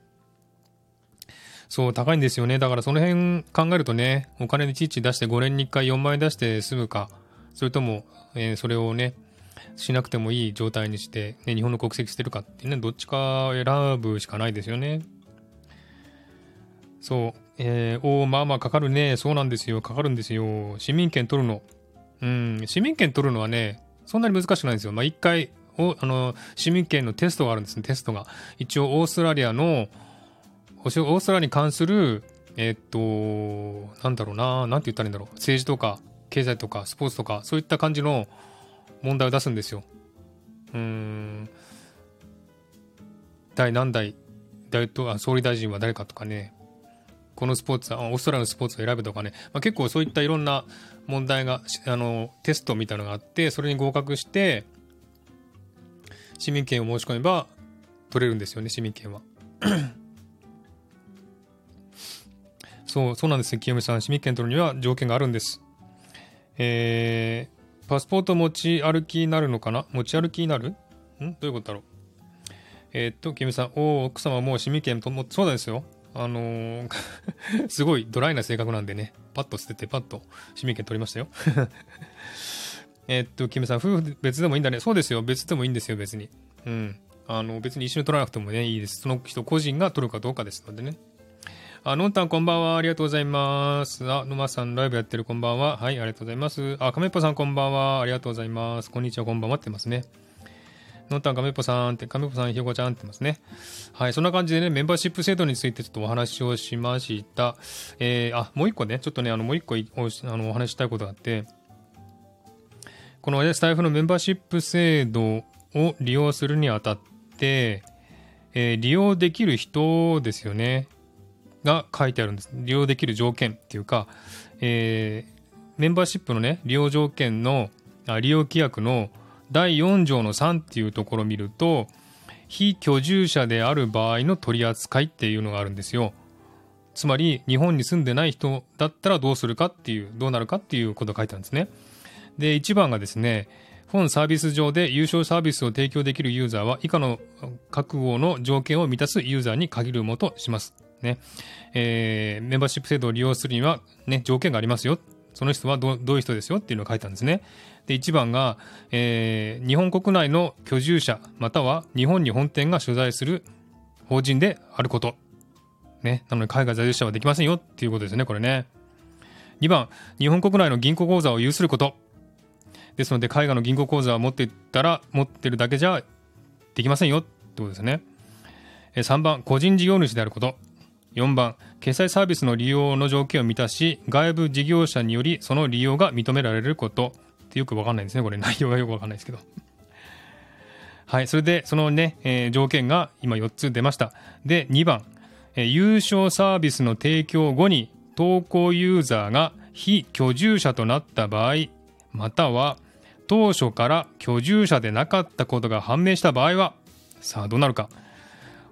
そう、高いんですよね。だからその辺考えるとね、お金いちいち出して5年に1回4万円出して済むか、それとも、えー、それをね、しなくてもいい状態にして、ね、日本の国籍してるかってね、どっちか選ぶしかないですよね。そう、えー、おまあまあかかるね。そうなんですよ。かかるんですよ。市民権取るの。うん、市民権取るのはね、そんなに難しくないんですよ。まあ、一回、おあの、市民権のテストがあるんですね、テストが。一応、オーストラリアの、オーストラリアに関する、えー、っと、なんだろうな、なんて言ったらいいんだろう。政治とか、経済とか、スポーツとか、そういった感じの問題を出すんですよ。うん。第何代大統総理大臣は誰かとかね、このスポーツ、オーストラリアのスポーツを選ぶとかね、まあ、結構そういったいろんな問題が、あの、テストみたいなのがあって、それに合格して、市民権を申し込めば取れるんですよね、市民権は。そう、そうなんですね、清美さん。市民権取るには条件があるんです。えー、パスポート持ち歩きになるのかな？持ち歩きになる？ん？どういうことだろう？えー、っと、清美さん、おお、奥様もう市民権とも、そうなんですよ。あのー、すごいドライな性格なんでね、パッと捨てて、パッと市民権取りましたよ。えっと、キムさん、夫婦別でもいいんだね。そうですよ。別でもいいんですよ、別に。うん。あの、別に一緒に取らなくてもね、いいです。その人個人が取るかどうかですのでね。あ、のんたんこんばんは。ありがとうございます。あ、のまさんライブやってるこんばんは。はい、ありがとうございます。あ、かめっぽさんこんばんは。ありがとうございます。こんにちは、こんばんはってますね。のんたんかめぽさんって、かめぽさんひよこちゃんってますね。はい、そんな感じでね、メンバーシップ制度についてちょっとお話をしました。えー、あ、もう一個ね、ちょっとね、あの、もう一個おあのお話したいことがあって、この、ね、スタイフのメンバーシップ制度を利用するにあたって、えー、利用できる人ですよね。が書いてあるんです。利用できる条件っていうか、えー、メンバーシップのね、利用条件の、あ利用規約の第4条の3っていうところを見ると、非居住者である場合の取り扱いっていうのがあるんですよ。つまり、日本に住んでない人だったらどうするかっていう、どうなるかっていうことが書いてあるんですね。で、1番がですね、本サービス上で優勝サービスを提供できるユーザーは以下の覚悟の条件を満たすユーザーに限るものとします。ね。えー、メンバーシップ制度を利用するには、ね、条件がありますよ。その人はどういう人ですよっていうのを書いたんですね。で、1番が、えー、日本国内の居住者、または日本に本店が所在する法人であること。ね。なので、海外在住者はできませんよっていうことですね、これね。2番、日本国内の銀行口座を有すること。ですので、海外の銀行口座を持っていったら、持ってるだけじゃできませんよってことですね。3番、個人事業主であること。4番、決済サービスの利用の条件を満たし、外部事業者によりその利用が認められること。ってよくわかんないですね。これ内容がよくわかんないですけど。はい。それで、そのね、えー、条件が今4つ出ました。で、2番、えー、優勝サービスの提供後に投稿ユーザーが非居住者となった場合、または当初から居住者でなかったことが判明した場合は、さあどうなるか。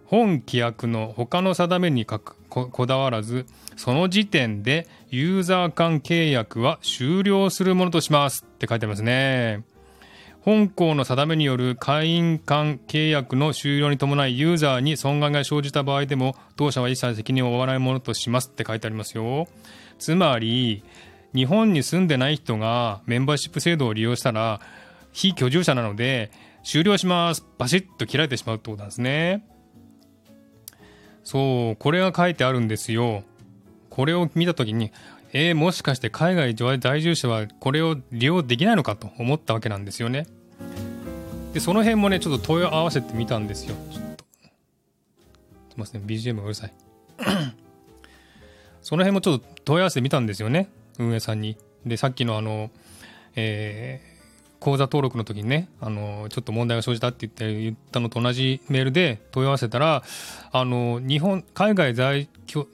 本規約の他の定めにこだわらず、その時点でユーザー間契約は終了するものとしますって書いてますね。本校の定めによる会員間契約の終了に伴いユーザーに損害が生じた場合でも当社は一切責任を負わないものとしますって書いてありますよ。つまり、日本に住んでない人がメンバーシップ制度を利用したら、非居住者なので、終了します。バシッと切られてしまうってことなんですね。そう、これが書いてあるんですよ。これを見たときに、えー、もしかして海外在住者はこれを利用できないのかと思ったわけなんですよね。で、その辺もね、ちょっと問い合わせてみたんですよ。ちょっと。すいません、BGM がうるさい。その辺もちょっと問い合わせてみたんですよね。運営さんに。で、さっきのあの、えー、口座登録の時にね、あの、ちょっと問題が生じたって言って言ったのと同じメールで問い合わせたら、あの、日本、海外在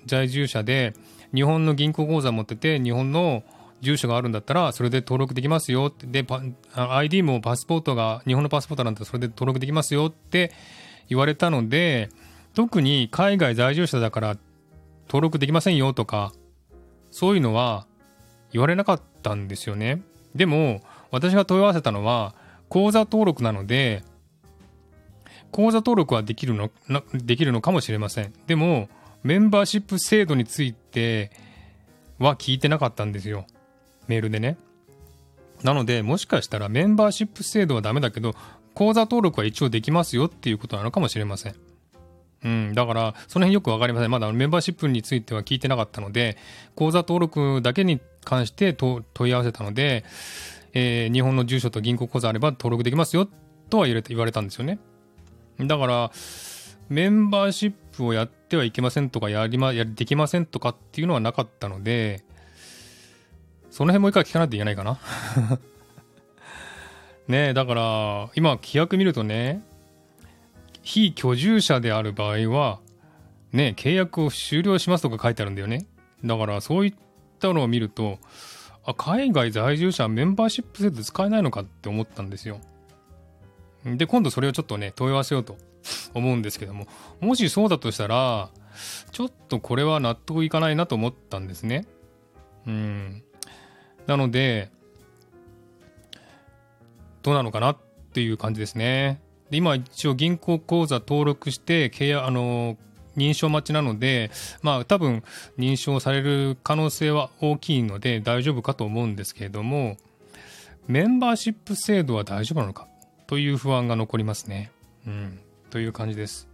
在住者で、日本の銀行口座持ってて、日本の住所があるんだったら、それで登録できますよって、で、ID もパスポートが、日本のパスポートなんてそれで登録できますよって言われたので、特に海外在住者だから登録できませんよとか、そういうのは言われなかったんですよね。でも、私が問い合わせたのは、口座登録なので、口座登録はできるの、できるのかもしれません。でも、メンバーシップ制度については聞いてなかったんですよ。メールでね。なので、もしかしたらメンバーシップ制度はダメだけど、口座登録は一応できますよっていうことなのかもしれません。うん、だから、その辺よくわかりません。まだメンバーシップについては聞いてなかったので、口座登録だけに関して問い合わせたので、えー、日本の住所と銀行口座あれば登録できますよとは言われたんですよね。だから、メンバーシップをやってはいけませんとか、やりま、やできませんとかっていうのはなかったので、その辺もう一回聞かないといけないかな ねだから、今、規約見るとね、非居住者である場合は、ね、契約を終了しますとか書いてあるんだよね。だから、そういったのを見ると、あ、海外在住者はメンバーシップ制度使えないのかって思ったんですよ。で、今度それをちょっとね、問い合わせようと思うんですけども、もしそうだとしたら、ちょっとこれは納得いかないなと思ったんですね。うん。なので、どうなのかなっていう感じですね。で今一応銀行口座登録して契約、あの、認証待ちなので、まあ多分認証される可能性は大きいので大丈夫かと思うんですけれども、メンバーシップ制度は大丈夫なのかという不安が残りますね。うん。という感じです。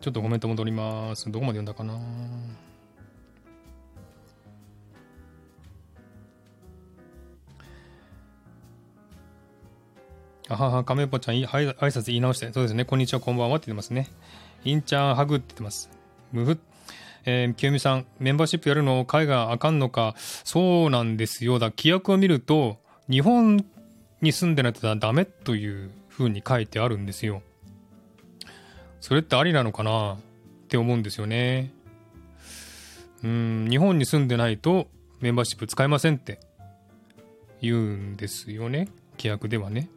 ちょっとコメント戻ります。どこまで読んだかな？あはは、亀ぽちゃん、い挨拶言い直して、そうですね、こんにちは、こんばんはって言ってますね。インちゃん、ハグって言ってます。むふえー、清美さん、メンバーシップやるの海外あかんのか、そうなんですよ。だ、規約を見ると、日本に住んでないとダメというふうに書いてあるんですよ。それってありなのかなって思うんですよね。うん、日本に住んでないとメンバーシップ使えませんって言うんですよね。規約ではね。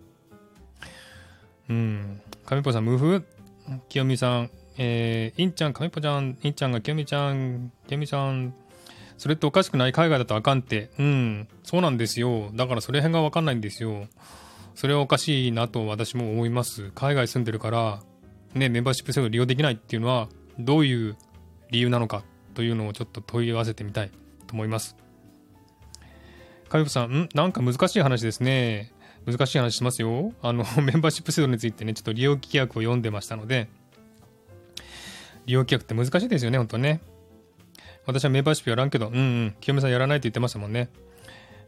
うん。上ぽさん、無風？清美さん、えー、インちゃん、上ぽちゃん、インちゃんが清美ちゃん、清美さん、それっておかしくない海外だとあかんって。うん、そうなんですよ。だからそれ辺がわかんないんですよ。それはおかしいなと私も思います。海外住んでるから、ね、メンバーシップ制度利用できないっていうのは、どういう理由なのかというのをちょっと問い合わせてみたいと思います。かみこさん、ん？なんか難しい話ですね。難しい話しますよ。あの、メンバーシップ制度についてね、ちょっと利用規約を読んでましたので、利用規約って難しいですよね、ほんとね。私はメンバーシップやらんけど、うんうん、清美さんやらないって言ってましたもんね。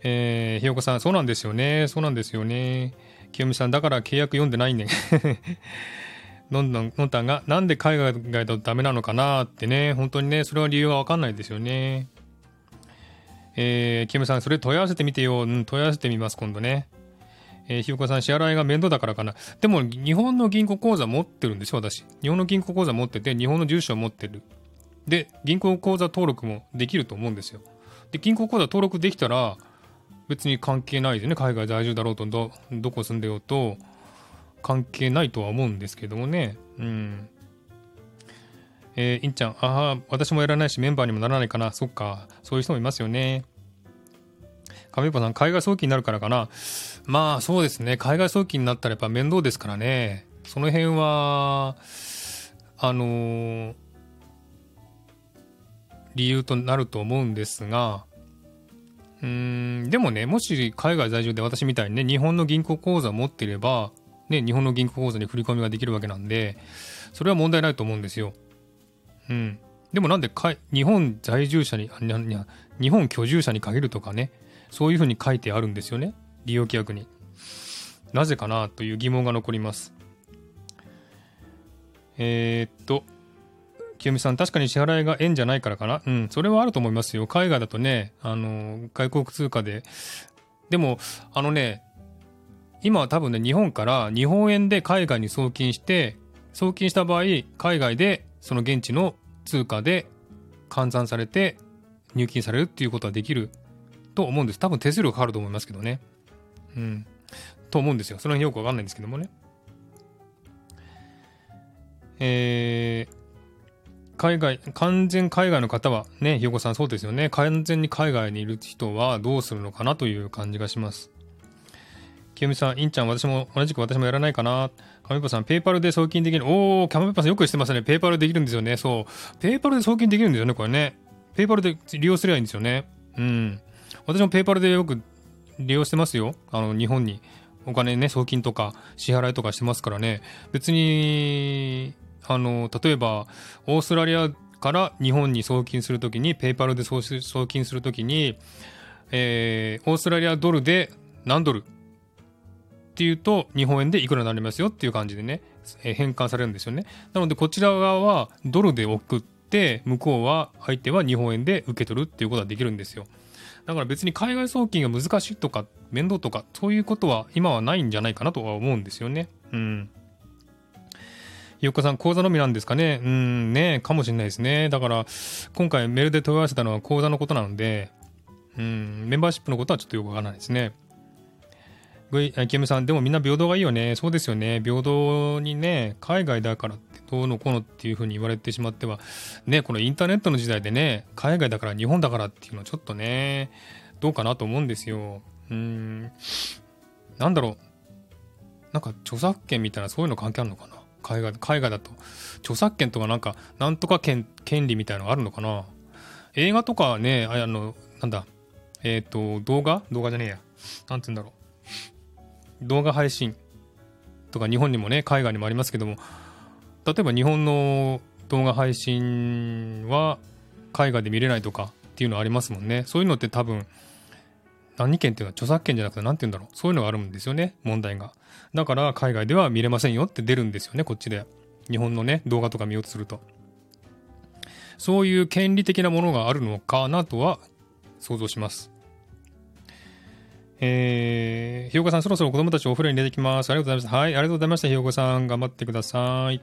えー、ひよこさん、そうなんですよね。そうなんですよね。清美さん、だから契約読んでないね。のんのん、のんたんが、なんで海外だとダメなのかなってね、本当にね、それは理由がわかんないですよね。えー、キムさん、それ問い合わせてみてよ。うん、問い合わせてみます、今度ね。えー、ひよこさん、支払いが面倒だからかな。でも、日本の銀行口座持ってるんですよ、私。日本の銀行口座持ってて、日本の住所を持ってる。で、銀行口座登録もできると思うんですよ。で、銀行口座登録できたら、別に関係ないですね。海外在住だろうと、ど、どこ住んでようと、関係ないとは思うんですけどもね。うん。えー、いんちゃん、ああ、私もやらないしメンバーにもならないかな。そっか。そういう人もいますよね。亀子さん、海外送金になるからかな。まあ、そうですね。海外送金になったらやっぱ面倒ですからね。その辺は、あのー、理由となると思うんですが、うーん、でもね、もし海外在住で私みたいにね、日本の銀行口座を持っていれば、ね、日本の銀行口座に振り込みができるわけなんで、それは問題ないと思うんですよ。うん。でもなんでか日本在住者に、日本居住者に限るとかね、そういうふうに書いてあるんですよね。利用規約に。なぜかなという疑問が残ります。えー、っと、清美さん、確かに支払いが円じゃないからかなうん、それはあると思いますよ。海外だとね、あの、外国通貨で。でも、あのね、今は多分ね、日本から日本円で海外に送金して、送金した場合、海外でその現地の通貨で換算されて入金されるっていうことはできると思うんです。多分手数料かかると思いますけどね。うん。と思うんですよ。その辺よくわかんないんですけどもね。えー、海外、完全海外の方は、ね、ひよこさんそうですよね。完全に海外にいる人はどうするのかなという感じがします。清美さん、インちゃん、私も、同じく私もやらないかな。カメパさん、ペーパルで送金できる。おー、カメパさんよく知ってますね。ペーパルできるんですよね。そう。ペーパルで送金できるんですよね、これね。ペーパルで利用すればいいんですよね。うん。私もペーパルでよく利用してますよ。あの、日本に。お金ね、送金とか支払いとかしてますからね。別に、あの、例えば、オーストラリアから日本に送金するときに、ペーパルで送金するときに、えー、オーストラリアドルで何ドル？っていうと、日本円でいくらになりますよっていう感じでね、えー、変換されるんですよね。なので、こちら側はドルで送って、向こうは、相手は日本円で受け取るっていうことができるんですよ。だから別に海外送金が難しいとか、面倒とか、そういうことは今はないんじゃないかなとは思うんですよね。うん。ひよこさん、口座のみなんですかね？うん、ねかもしれないですね。だから、今回メールで問い合わせたのは口座のことなので、うん、メンバーシップのことはちょっとよくわからないですね。グイ、キムさん、でもみんな平等がいいよね。そうですよね。平等にね、海外だからってどうのこうのっていうふうに言われてしまっては、ね、このインターネットの時代でね、海外だから日本だからっていうのはちょっとね、どうかなと思うんですよ。うん、なんだろう。なんか著作権みたいなそういうの関係あるのかな？海外、海外だと。著作権とかなんか、なんとか権、権利みたいなのあるのかな？映画とかね、あの、なんだ、えっ、ー、と、動画？動画じゃねえや。なんて言うんだろう。動画配信とか日本にもね、海外にもありますけども、例えば日本の動画配信は海外で見れないとかっていうのありますもんね。そういうのって多分、何権っていうのは著作権じゃなくて何て言うんだろう。そういうのがあるんですよね、問題が。だから海外では見れませんよって出るんですよね、こっちで。日本のね、動画とか見ようとすると。そういう権利的なものがあるのかなとは想像します。えー、ひよこさん、そろそろ子供たちお風呂に入れてきます。ありがとうございました。はい、ありがとうございました。ひよこさん、頑張ってください。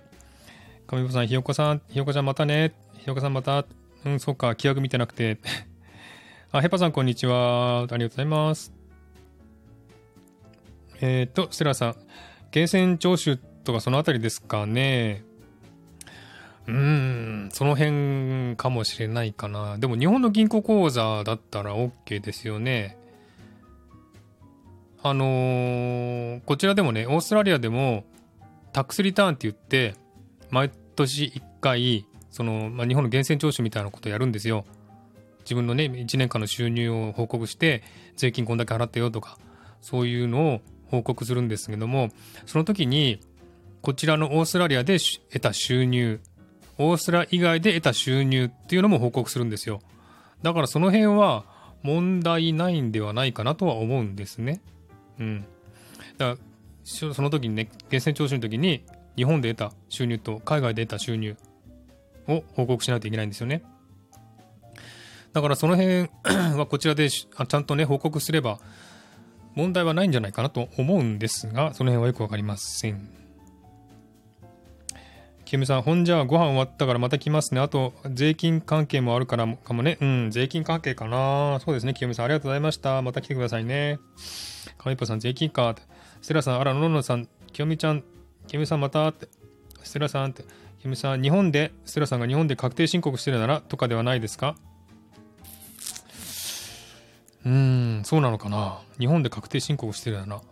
上岡さん、ひよこさん、ひよこちゃんまたね。ひよこさんまた。うん、そうか、規約見てなくて。あ、ヘパさん、こんにちは。ありがとうございます。えっ、と、ステラさん、源泉徴収とかそのあたりですかね。うん、その辺かもしれないかな。でも日本の銀行口座だったら OK ですよね。あのー、こちらでもね、オーストラリアでもタックスリターンって言って、毎年1回、その、まあ、日本の源泉徴収みたいなことやるんですよ。自分のね、1年間の収入を報告して、税金こんだけ払ってよとか、そういうのを報告するんですけども、その時に、こちらのオーストラリアで得た収入、オーストラリア以外で得た収入っていうのも報告するんですよ。だからその辺は問題ないんではないかなとは思うんですね。うん。だからその時にね、源泉徴収の時に日本で得た収入と海外で得た収入を報告しないといけないんですよね。だからその辺 はこちらでちゃんとね、報告すれば問題はないんじゃないかなと思うんですが、その辺はよくわかりません。キムさん、ほんじゃご飯終わったからまた来ますね。あと、税金関係もあるからかもね。うん、税金関係かな。そうですね、キムさん、ありがとうございました。また来てくださいね。かみぽさん、税金か。ステラさん、あら、のののさん、きよみちゃん、キムさんまたって。ステラさんって。キムさん、日本で、ステラさんが日本で確定申告してるならとかではないですか？うん、そうなのかな。日本で確定申告してるな。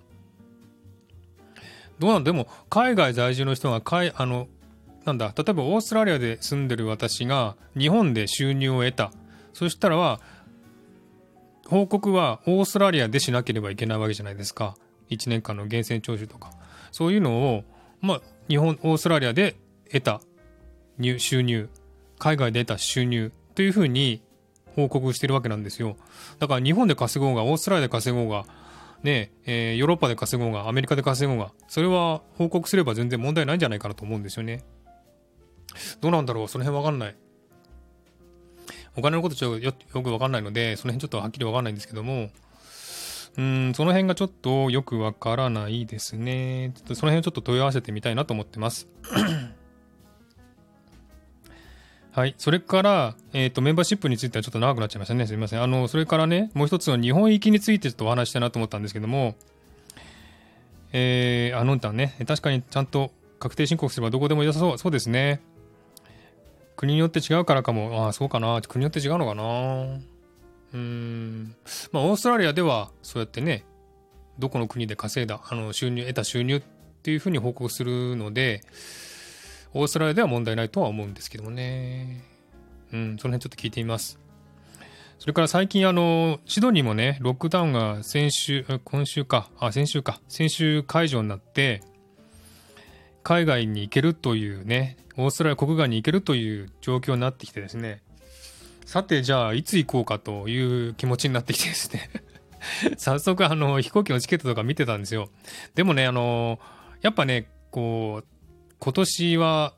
どうなんでも、海外在住の人がかい、あの、なんだ、例えばオーストラリアで住んでる私が日本で収入を得た。そしたらは、報告はオーストラリアでしなければいけないわけじゃないですか。1年間の源泉徴収とか。そういうのを、まあ、日本、オーストラリアで得た収入、海外で得た収入というふうに報告してるわけなんですよ。だから日本で稼ごうが、オーストラリアで稼ごうが、ねえー、ヨーロッパで稼ごうが、アメリカで稼ごうが、それは報告すれば全然問題ないんじゃないかなと思うんですよね。どうなんだろう？その辺わかんない。お金のことちょっとよくわかんないので、その辺ちょっとはっきりわかんないんですけども、うん、その辺がちょっとよくわからないですね。ちょっとその辺をちょっと問い合わせてみたいなと思ってます。はい。それから、えっ、ー、と、メンバーシップについてはちょっと長くなっちゃいましたね。すみません。あの、それからね、もう一つの日本行きについてちょっとお話したいなと思ったんですけども、えー、あのんたんね、確かにちゃんと確定申告すればどこでも良さそう。そうですね。国によって違うからかも。ああ、そうかな。国によって違うのかな。うん。まあ、オーストラリアでは、そうやってね、どこの国で稼いだ、あの、収入、得た収入っていうふうに報告するので、オーストラリアでは問題ないとは思うんですけどもね。うん、その辺ちょっと聞いてみます。それから最近あの、シドニーもね、ロックダウンが先週、今週か、あ、先週か、先週解除になって、海外に行けるというね、オーストラリア国外に行けるという状況になってきてですね、さてじゃあいつ行こうかという気持ちになってきてですね 早速あの飛行機のチケットとか見てたんですよ。でもね、あの、やっぱね、こう、今年は、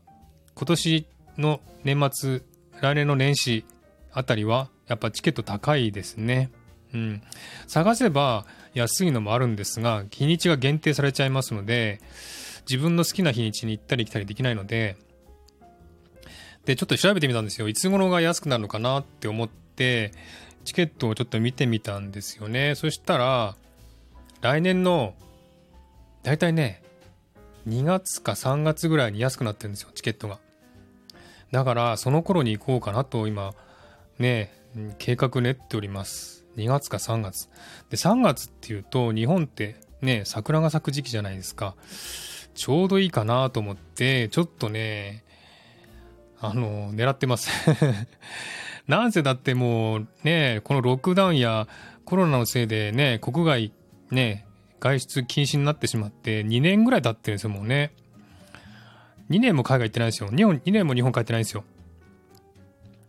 今年の年末、来年の年始あたりは、やっぱチケット高いですね。うん。探せば安いのもあるんですが、日にちが限定されちゃいますので、自分の好きな日にちに行ったり来たりできないので、で、ちょっと調べてみたんですよ。いつ頃が安くなるのかなって思って、チケットをちょっと見てみたんですよね。そしたら、来年の、だいたいね、2月か3月ぐらいに安くなってるんですよ、チケットが。だから、その頃に行こうかなと今、ね、計画練っております。2月か3月。で、3月っていうと、日本ってね、桜が咲く時期じゃないですか。ちょうどいいかなと思って、ちょっとね、あの、狙ってます なんせだってもうね、このロックダウンやコロナのせいでね、国外ね、外出禁止になってしまって2年ぐらい経ってるんですよ、もうね。2年も海外行ってないですよ。日本、2年も日本帰ってないんですよ。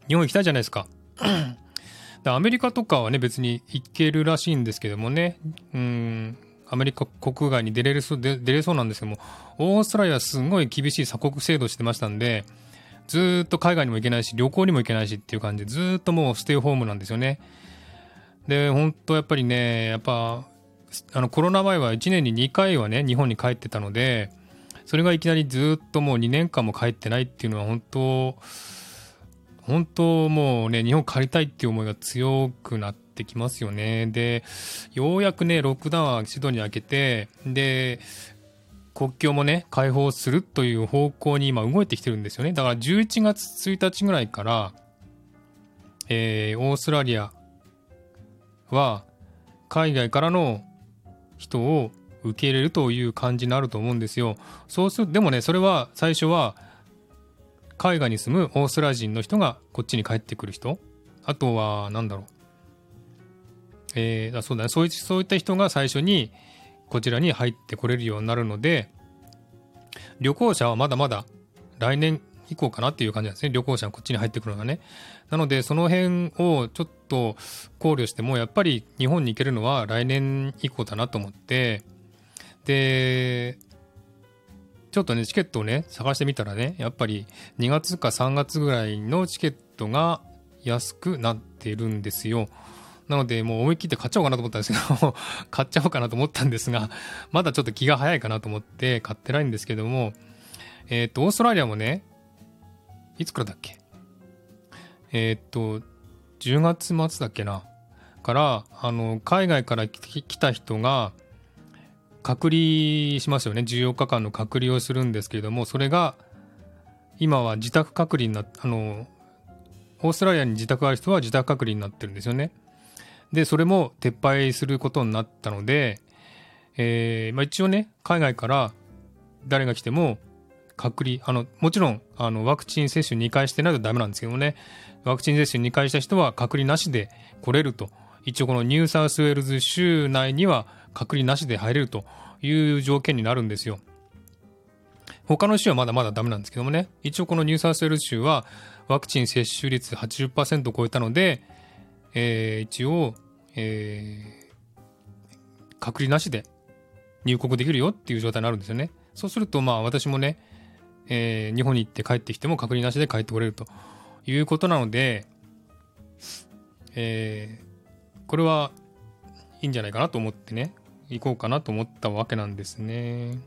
日本行きたいじゃないですか。アメリカとかはね、別に行けるらしいんですけどもね。うん、アメリカ国外に出れるそ出れそうなんですけども、オーストラリアはすごい厳しい鎖国制度してましたんで、ずっと海外にも行けないし、旅行にも行けないしっていう感じで、ずっともうステイホームなんですよね。で、本当やっぱりね、やっぱ、あのコロナ前は1年に2回はね、日本に帰ってたので、それがいきなりずっともう2年間も帰ってないっていうのは本当、本当もうね、日本帰りたいっていう思いが強くなってきますよね。で、ようやくね、ロックダウンはシドニー開けて、で、国境もね、開放するという方向に今動いてきてるんですよね。だから11月1日ぐらいから、えー、オーストラリアは海外からの人を受け入れるという感じになると思うんですよ。そうするでもね、それは最初は海外に住むオーストラリア人の人がこっちに帰ってくる人。あとは、なんだろう。えー、そうだねそうい。そういった人が最初にこちらに入ってこれるようになるので、旅行者はまだまだ来年以降かなっていう感じなんですね。旅行者がこっちに入ってくるのがね。なので、その辺をちょっと考慮しても、やっぱり日本に行けるのは来年以降だなと思って、で、ちょっとね、チケットをね、探してみたらね、やっぱり2月か3月ぐらいのチケットが安くなってるんですよ。なので、もう思い切って買っちゃおうかなと思ったんですけど 買っちゃおうかなと思ったんですが、まだちょっと気が早いかなと思って買ってないんですけども、えっ、と、オーストラリアもね、いつからだっけ？え、っと、10月末だっけな？から、あの、海外から来た人が、隔離しますよね。14日間の隔離をするんですけれども、それが、今は自宅隔離になっあの、オーストラリアに自宅ある人は自宅隔離になってるんですよね。で、それも撤廃することになったので、えー、まあ、一応ね、海外から誰が来ても、隔離、あの、もちろん、あの、ワクチン接種2回してないとダメなんですけどもね、ワクチン接種2回した人は隔離なしで来れると。一応このニューサウスウェールズ州内には隔離なしで入れるという条件になるんですよ。他の州はまだまだダメなんですけどもね、一応このニューサウスウェールズ州はワクチン接種率80%を超えたので、えー、一応、えー、隔離なしで入国できるよっていう状態になるんですよね。そうすると、まあ私もね、えー、日本に行って帰ってきても隔離なしで帰ってこれるということなので、えー、これはいいんじゃないかなと思ってね、行こうかなと思ったわけなんですね。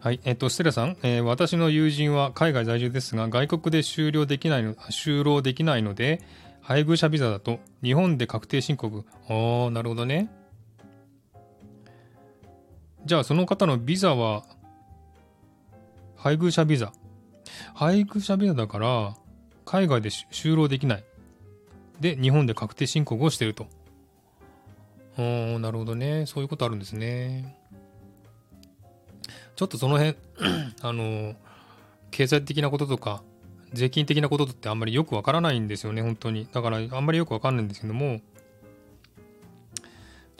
はい。えっと、ステラさん、えー、私の友人は海外在住ですが、外国で終了できないの、就労できないので、配偶者ビザだと日本で確定申告。ああ、なるほどね。じゃあ、その方のビザは配偶者ビザ。配偶者ビザだから、海外で就労できない。で、日本で確定申告をしてると。おなるほどね。そういうことあるんですね。ちょっとその辺 あの、経済的なこととか、税金的なことってあんまりよくわからないんですよね、本当に。だからあんまりよくわかんないんですけども、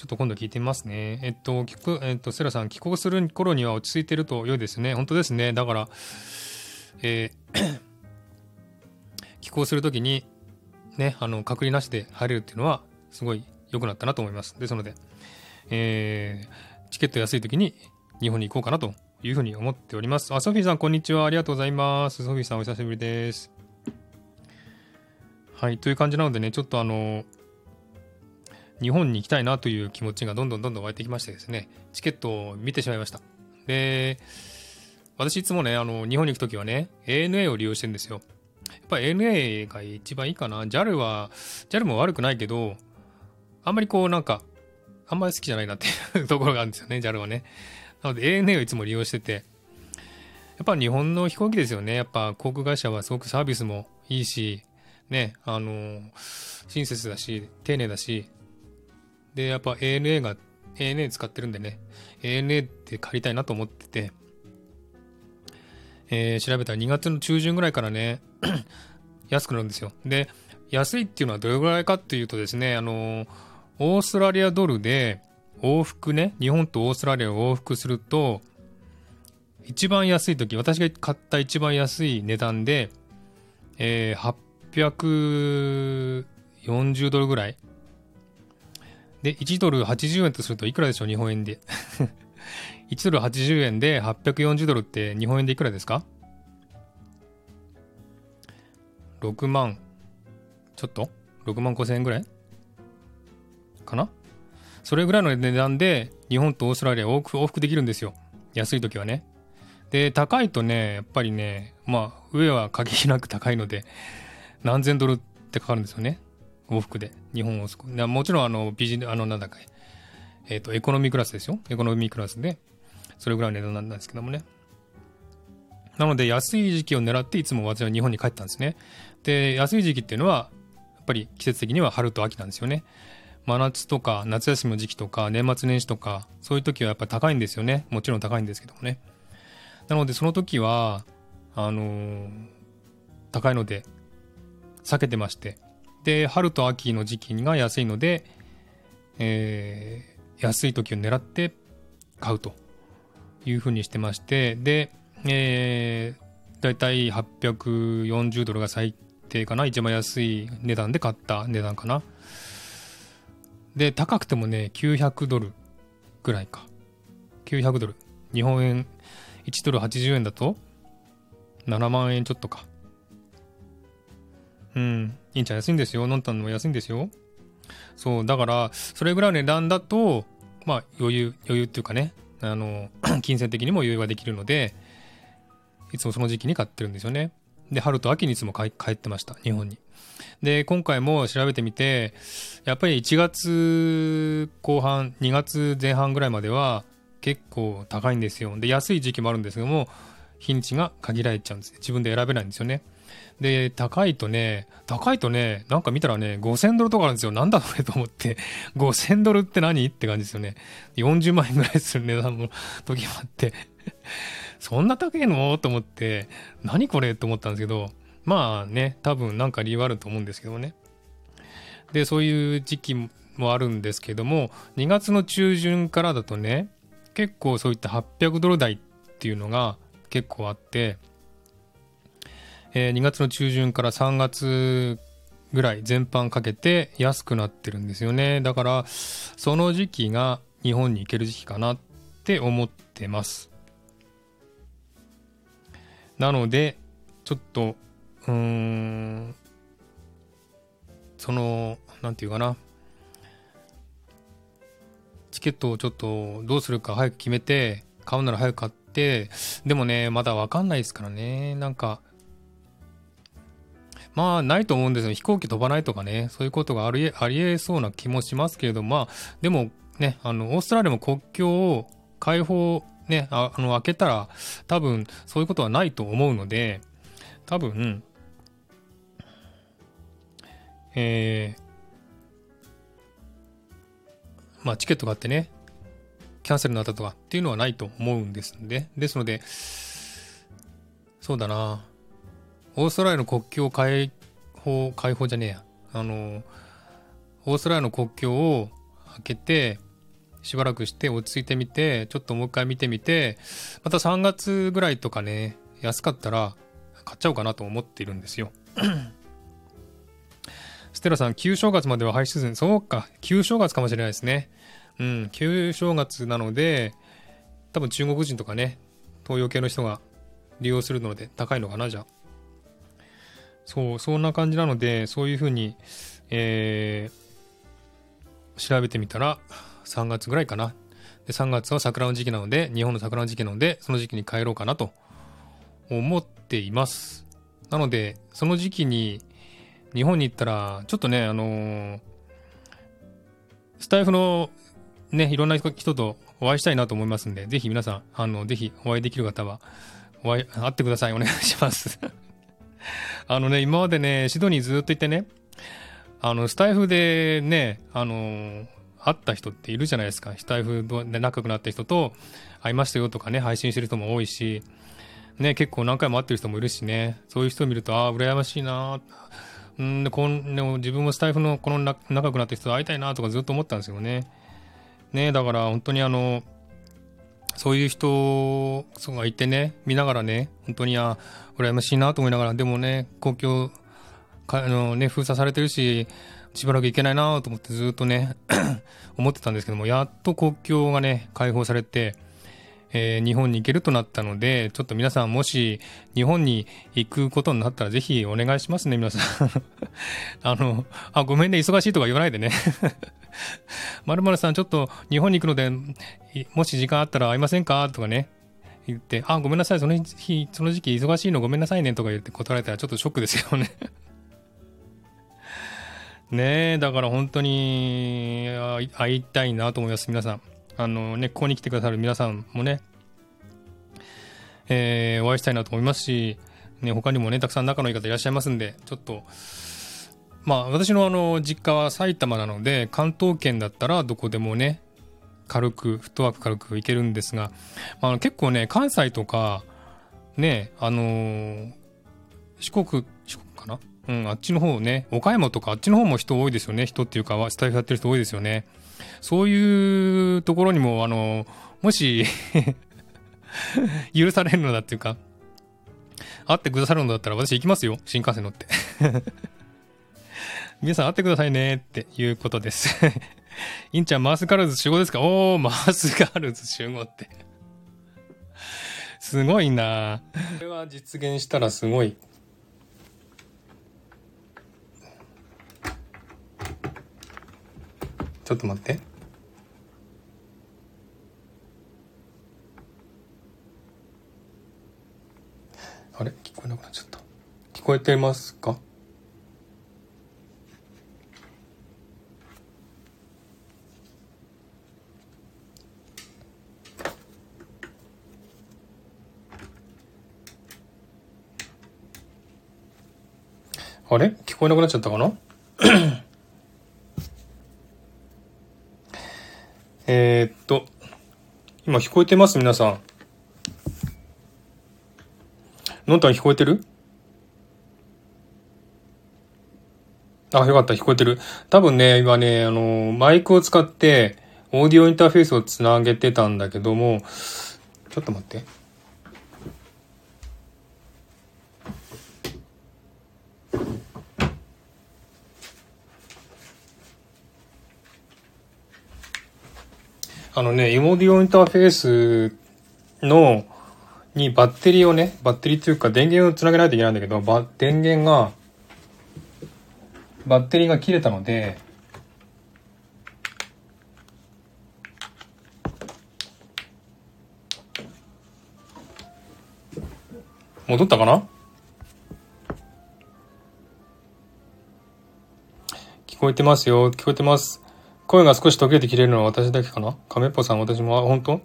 ちょっと今度聞いてみますね。えっと、聞く、えっと、セラさん、帰国する頃には落ち着いてると良いですね。本当ですね。だから、えー 帰国するときに、ね、あの、隔離なしで入れるっていうのは、すごい良くなったなと思います。ですので、えー、チケット安いときに日本に行こうかなというふうに思っております。あ、ソフィーさん、こんにちは。ありがとうございます。ソフィーさん、お久しぶりです。はい、という感じなのでね、ちょっとあの、日本に行きたいなという気持ちがどんどんどんどん湧いてきましてですね、チケットを見てしまいました。で、私いつもね、あの、日本に行くときはね、ANA を利用してるんですよ。やっぱ ANA が一番いいかな。JAL は、JAL も悪くないけど、あんまりこうなんか、あんまり好きじゃないなっていう ところがあるんですよね、JAL はね。なので ANA をいつも利用してて、やっぱ日本の飛行機ですよね。やっぱ航空会社はすごくサービスもいいし、ね、あの、親切だし、丁寧だし、で、やっぱ ANA が、ANA 使ってるんでね、ANA って借りたいなと思ってて、えー、調べたら2月の中旬ぐらいからね、安くなるんですよ。で、安いっていうのはどれぐらいかっていうとですね、あの、オーストラリアドルで往復ね、日本とオーストラリアを往復すると、一番安い時、私が買った一番安い値段で、えー、840ドルぐらいで、1ドル80円とするといくらでしょう日本円で。1ドル80円で840ドルって日本円でいくらですか ?6 万、ちょっと ?6 万5千円ぐらい？かな？それぐらいの値段で日本とオーストラリアを往復できるんですよ。安い時はね。で、高いとね、やっぱりね、まあ、上は限りなく高いので、何千ドルってかかるんですよね。往復で。日本往復。もちろん、あの、ビジネあの、なんだか、えっ、ー、と、エコノミークラスですよ。エコノミークラスで、それぐらいの値段なんですけどもね。なので、安い時期を狙っていつも私は日本に帰ったんですね。で、安い時期っていうのは、やっぱり季節的には春と秋なんですよね。真夏とか夏休みの時期とか年末年始とかそういう時はやっぱ高いんですよねもちろん高いんですけどもねなのでその時はあのー、高いので避けてましてで春と秋の時期が安いので、えー、安い時を狙って買うというふうにしてましてで、えー、だいたい840ドルが最低かな一番安い値段で買った値段かなで、高くてもね、900ドルぐらいか。900ドル。日本円、1ドル80円だと、7万円ちょっとか。うん。いいんちゃん安いんですよ。飲んだのも安いんですよ。そう。だから、それぐらいの値段だと、まあ、余裕、余裕っていうかね、あの、金銭的にも余裕ができるので、いつもその時期に買ってるんですよね。で、春と秋にいつも帰ってました。日本に。で、今回も調べてみて、やっぱり1月後半、2月前半ぐらいまでは結構高いんですよ。で、安い時期もあるんですけども、日にちが限られちゃうんです。自分で選べないんですよね。で、高いとね、高いとね、なんか見たらね、5000ドルとかあるんですよ。なんだそれと思って、5000ドルって何って感じですよね。40万円ぐらいする値段の時もあって。そんな高いの？と思って、何これ？と思ったんですけど、まあね、多分なんか理由あると思うんですけどね。で、そういう時期もあるんですけども、2月の中旬からだとね、結構そういった800ドル台っていうのが結構あって、えー、2月の中旬から3月ぐらい全般かけて安くなってるんですよね。だから、その時期が日本に行ける時期かなって思ってます。なので、ちょっとうーんその何て言うかなチケットをちょっとどうするか早く決めて買うなら早く買ってでもねまだ分かんないですからねなんかまあないと思うんですよ。飛行機飛ばないとかね。そういうことがありえありえそうな気もしますけれどまあでもねあのオーストラリアも国境を開放ねあの開けたら多分そういうことはないと思うので多分えー、まあ、チケットがあってね、キャンセルになったとかっていうのはないと思うんですんで、ですので、そうだな、オーストラリアの国境開放、開放じゃねえや、あの、オーストラリアの国境を開けて、しばらくして落ち着いてみて、ちょっともう一回見てみて、また3月ぐらいとかね、安かったら買っちゃおうかなと思っているんですよ。ステラさん、旧正月までは廃止すそうか、旧正月かもしれないですね。うん、旧正月なので、多分中国人とかね、東洋系の人が利用するので高いのかな、じゃあ。そう、そんな感じなので、そういうふうに、えー、調べてみたら、3月ぐらいかな。で、3月は桜の時期なので、日本の桜の時期なので、その時期に帰ろうかなと思っています。なので、その時期に日本に行ったら、ちょっとね、あのー、スタイフのね、いろんな人とお会いしたいなと思いますんで、ぜひ皆さん、あの、ぜひお会いできる方は、お会い、会ってください。お願いしますあのね、今までね、シドニーずっといてね、あの、スタイフでね、あの、会った人っているじゃないですか。スタイフで仲良くなった人と会いましたよとかね、配信してる人も多いし、ね、結構何回も会ってる人もいるしね、そういう人を見ると、ああ、羨ましいなうんでこんでも自分もスタイフのこの仲良くなった人と会いたいなとかずっと思ったんですよね。ねだから本当にあの、そういう人がいてね、見ながらね、本当にあ、羨ましいなと思いながら、でもね、公共、あのね、封鎖されてるし、しばらく行けないなと思ってずっとね 思ってたんですけども、やっと国境がね、解放されて、えー、日本に行けるとなったので、ちょっと皆さんもし日本に行くことになったらぜひお願いしますね、皆さん。あの、あ、ごめんね、忙しいとか言わないでね。まるまるさん、ちょっと日本に行くので、もし時間あったら会いませんか？とかね。言って、あ、ごめんなさい、その日、その時期忙しいのごめんなさいねとか言って断られたらちょっとショックですよね ねえ、だから本当に会いたいなと思います、皆さん。あのね、ここに来てくださる皆さんもね、えー、お会いしたいなと思いますし、ね、他にもね、たくさん仲のいい方いらっしゃいますんで、ちょっと、まあ、私のあの、実家は埼玉なので、関東圏だったらどこでもね、軽く、フットワーク軽く行けるんですが、まあ、結構ね、関西とか、ね、あのー、四国、四国かな？うん、あっちの方ね、岡山とかあっちの方も人多いですよね。人っていうか、スタイフやってる人多いですよね。そういうところにも、あの、もし 許されるのだっていうか、会ってくださるのだったら私行きますよ。新幹線乗って 皆さん会ってくださいねっていうことです インちゃん、マースガールズ集合ですか？おー、マースガールズ集合ってすごいなこれは実現したらすごい。ちょっと待って。あれ？聞こえなくなっちゃった。聞こえてますか？あれ？聞こえなくなっちゃったかな？えっと、今聞こえてます？皆さん。のんたん聞こえてる？あ、よかった、聞こえてる。多分ね、今ね、あの、マイクを使って、オーディオインターフェースをつなげてたんだけども、ちょっと待って。あのね、イモディオインターフェースの、にバッテリーをね、バッテリーというか電源をつなげないといけないんだけど、バ電源が、バッテリーが切れたので、戻ったかな？聞こえてますよ。聞こえてます。声が少し途切れて切れるのは私だけかな？亀っぽさん、私も、本当？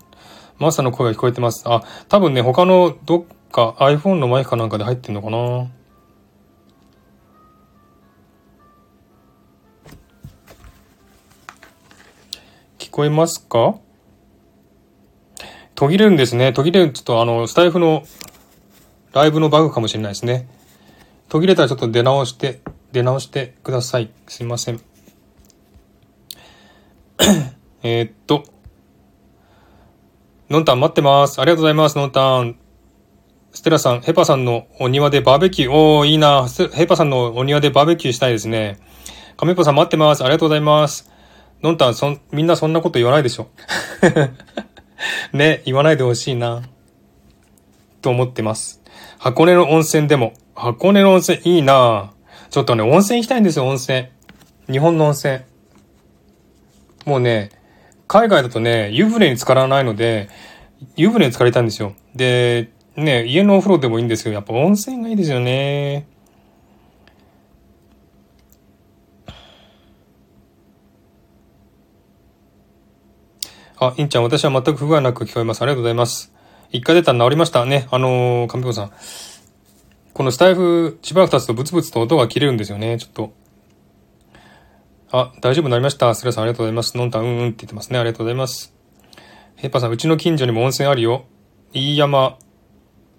マスターの声が聞こえてます。あ、多分ね、他のどっか iPhone のマイクかなんかで入ってんのかな聞こえますか？途切れるんですね。途切れる、ちょっとあの、スタイフのライブのバグかもしれないですね。途切れたらちょっと出直して、出直してください。すいません。えっと、のんたん待ってます。ありがとうございます、のんたん。ステラさん、ヘパさんのお庭でバーベキュー。おー、いいな。ヘパさんのお庭でバーベキューしたいですね。カメポさん待ってます。ありがとうございます。のんたん、そん、みんなそんなこと言わないでしょ。ね、言わないでほしいな。と思ってます。箱根の温泉でも。箱根の温泉いいなちょっとね、温泉行きたいんですよ、温泉。日本の温泉。もうね、海外だとね、湯船に浸からないので、湯船に浸かりたいんですよ。で、ね、家のお風呂でもいいんですけど、やっぱ温泉がいいですよね。あ、インちゃん、私は全く不具合なく聞こえます。ありがとうございます。一回出たら治りましたね。あのー、神子さん。このスタイフ、しばらく経つとブツブツと音が切れるんですよね。ちょっと。あ、大丈夫になりました。スレさんありがとうございます。のんたんうんうんって言ってますね。ありがとうございます。ヘッパさん、うちの近所にも温泉あるよ。飯山、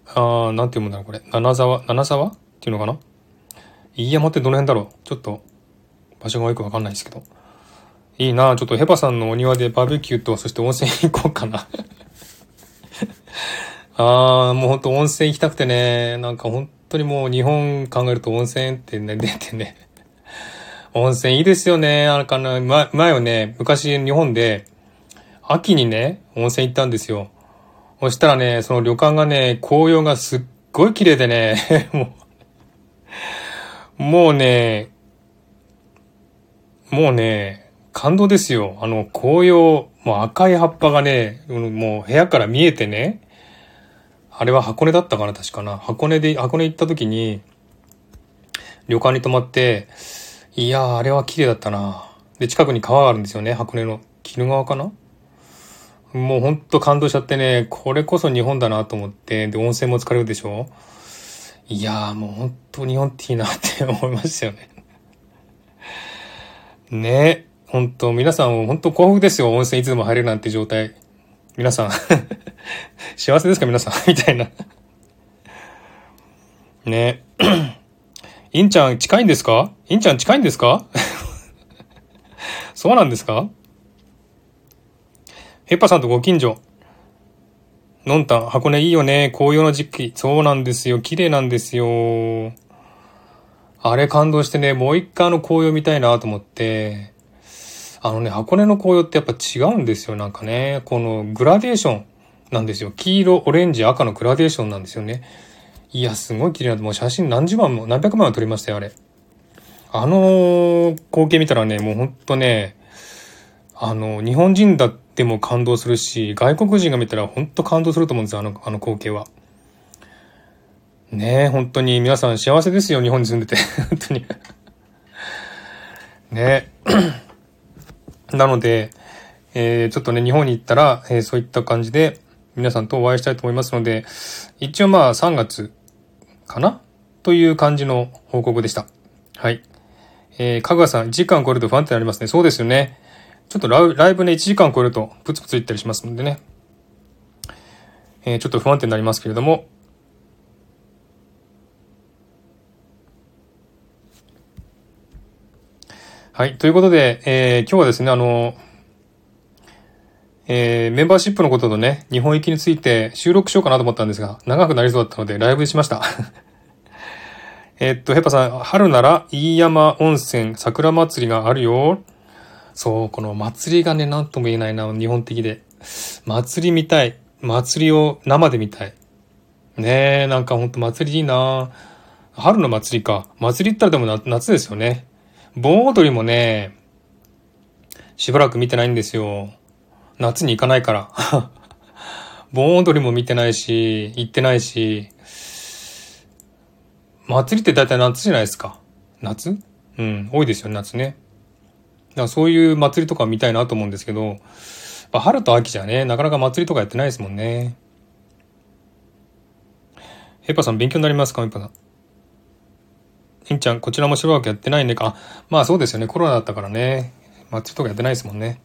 あー、なんて読むんだろう、これ。七沢、七沢？っていうのかな？飯山ってどの辺だろう？ちょっと、場所がよくわかんないですけど。いいなちょっとヘパさんのお庭でバーベキューと、そして温泉行こうかな あー、もうほんと温泉行きたくてね、なんか本当にもう日本考えると温泉ってね、出てね温泉いいですよね。あかな、ま、前はね、昔日本で、秋にね、温泉行ったんですよ。そしたらね、その旅館がね、紅葉がすっごい綺麗でね、もう、もうね、もうね、感動ですよ。あの、紅葉、もう赤い葉っぱがね、もう部屋から見えてね、あれは箱根だったかな、確かな。箱根で、箱根行った時に、旅館に泊まって、いやー、あれは綺麗だったな。で、近くに川があるんですよね、箱根の。鬼怒川かな？もうほんと感動しちゃってね、これこそ日本だなと思って、で、温泉も疲れるでしょ？いやー、もうほんと日本っていいなって思いましたよね。ね。本当皆さん本当幸福ですよ。温泉いつでも入れるなんて状態。皆さん。幸せですか？皆さん。みたいな。ね。インちゃん近いんですか？インちゃん近いんですか？そうなんですか？ヘッパさんとご近所。のんたん、箱根いいよね。紅葉の時期。そうなんですよ。綺麗なんですよ。あれ感動してね、もう一回あの紅葉見たいなと思って、あのね、箱根の紅葉ってやっぱ違うんですよ。なんかね、このグラデーションなんですよ。黄色、オレンジ、赤のグラデーションなんですよね。いや、すごい綺麗な、もう写真何十万も、何百万も撮りましたよ、あれ。あの光景見たらね、もうほんとね、あの、日本人だっても感動するし、外国人が見たらほんと感動すると思うんですよ、あの、あの光景は。ねえ、本当に皆さん幸せですよ、日本に住んでて。本当にねえ なので、えー、ちょっとね、日本に行ったら、えー、そういった感じで皆さんとお会いしたいと思いますので、一応まあ3月かな？という感じの報告でした。はい。えー、かぐわさん、1時間超えると不安定になりますね。そうですよね。ちょっとライブね、1時間超えるとプツプツいったりしますのでね。えー、ちょっと不安定になりますけれども、はい。ということで、えー、今日はですね、あの、えー、メンバーシップのこととね、日本行きについて収録しようかなと思ったんですが、長くなりそうだったので、ライブしました。えっと、ヘパさん、春なら、飯山温泉桜祭りがあるよ。そう、この祭りがね、なんとも言えないな、日本的で。祭り見たい。祭りを生で見たい。ねえ、なんかほんと祭りいいな春の祭りか。祭りったらでも夏ですよね。盆踊りもね、しばらく見てないんですよ。夏に行かないから。盆踊りも見てないし、行ってないし、祭りって大体夏じゃないですか。夏？うん、多いですよね、夏ね。だからそういう祭りとか見たいなと思うんですけど、春と秋じゃね、なかなか祭りとかやってないですもんね。ヘパさん勉強になりますかヘパさん。いんちゃん、こちらもしばらくやってないねか。まあそうですよね。コロナだったからね。祭りとかやってないですもんね。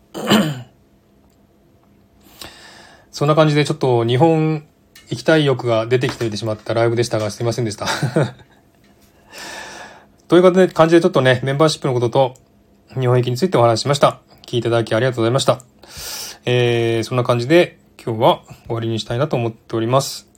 そんな感じでちょっと日本行きたい欲が出てきてしまったライブでしたが、すいませんでした。という感じでちょっとね、メンバーシップのことと日本行きについてお話ししました。聞いていただきありがとうございました。えー、そんな感じで今日は終わりにしたいなと思っております。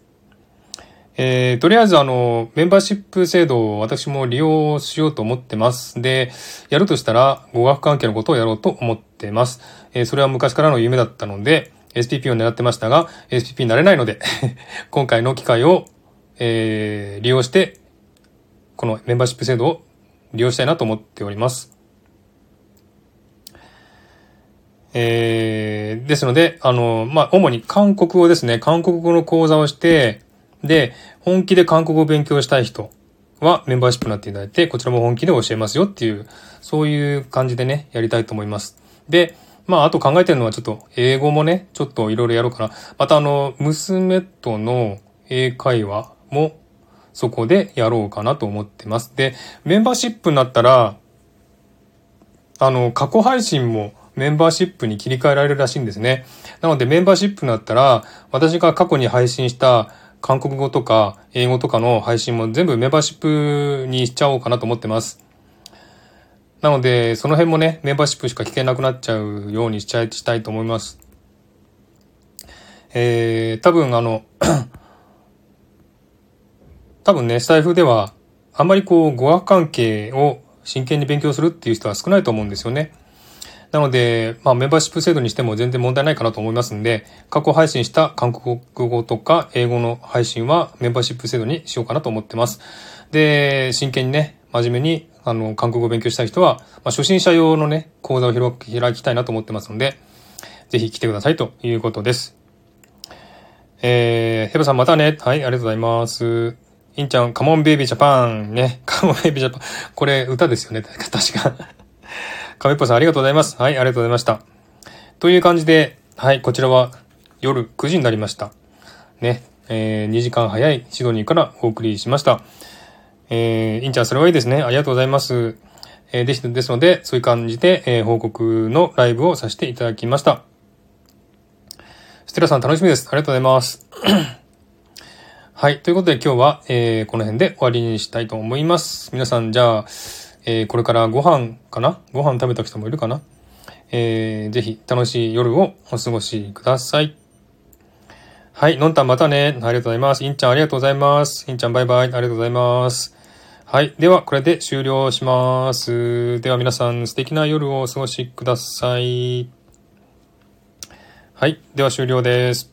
えー、とりあえずあの、メンバーシップ制度を私も利用しようと思ってます。で、やるとしたら語学関係のことをやろうと思ってます。えー、それは昔からの夢だったので、SPP を狙ってましたが、SPP になれないので 今回の機会を、えー、利用して、このメンバーシップ制度を利用したいなと思っております。えー、ですので、あの、まあ、主に韓国語ですね。韓国語の講座をして、で、本気で韓国語を勉強したい人はメンバーシップになっていただいて、こちらも本気で教えますよっていう、そういう感じでね、やりたいと思います。で、まあ、あと考えてるのはちょっと、英語もね、ちょっといろいろやろうかな。またあの、娘との英会話もそこでやろうかなと思ってます。で、メンバーシップになったら、あの、過去配信もメンバーシップに切り替えられるらしいんですね。なのでメンバーシップになったら、私が過去に配信した韓国語とか英語とかの配信も全部メンバーシップにしちゃおうかなと思ってます。なので、その辺もね、メンバーシップしか聞けなくなっちゃうようにしちゃい、したいと思います。えー、多分あの 多分ね、スタイフでは、あんまりこう、語学関係を真剣に勉強するっていう人は少ないと思うんですよね。なので、まあ、メンバーシップ制度にしても全然問題ないかなと思いますんで、過去配信した韓国語とか英語の配信はメンバーシップ制度にしようかなと思ってます。で、真剣にね、真面目に、あの、韓国語を勉強したい人は、まあ、初心者用のね、講座を開きたいなと思ってますので、ぜひ来てくださいということです。えー、ヘバさんまたね。はい、ありがとうございます。インちゃん、カモンベイビージャパン。ね、カモンベイビージャパン。これ歌ですよね、確か。カメッポさんありがとうございます。はい、ありがとうございました。という感じで、はい、こちらは夜9時になりました。ね、えー、2時間早いシドニーからお送りしました。えー、インちゃん、それはいいですね。ありがとうございます。えー、です、ですので、そういう感じで、えー、報告のライブをさせていただきました。ステラさん楽しみです。ありがとうございます。はい。ということで今日は、えー、この辺で終わりにしたいと思います。皆さん、じゃあ、えー、これからご飯かな？ご飯食べた人もいるかな？えー、ぜひ楽しい夜をお過ごしください。はい、のんたんまたね。ありがとうございます。いんちゃんありがとうございます。いんちゃんバイバイ。ありがとうございます。はい。では、これで終了します。では皆さん素敵な夜をお過ごしください。はい。では終了です。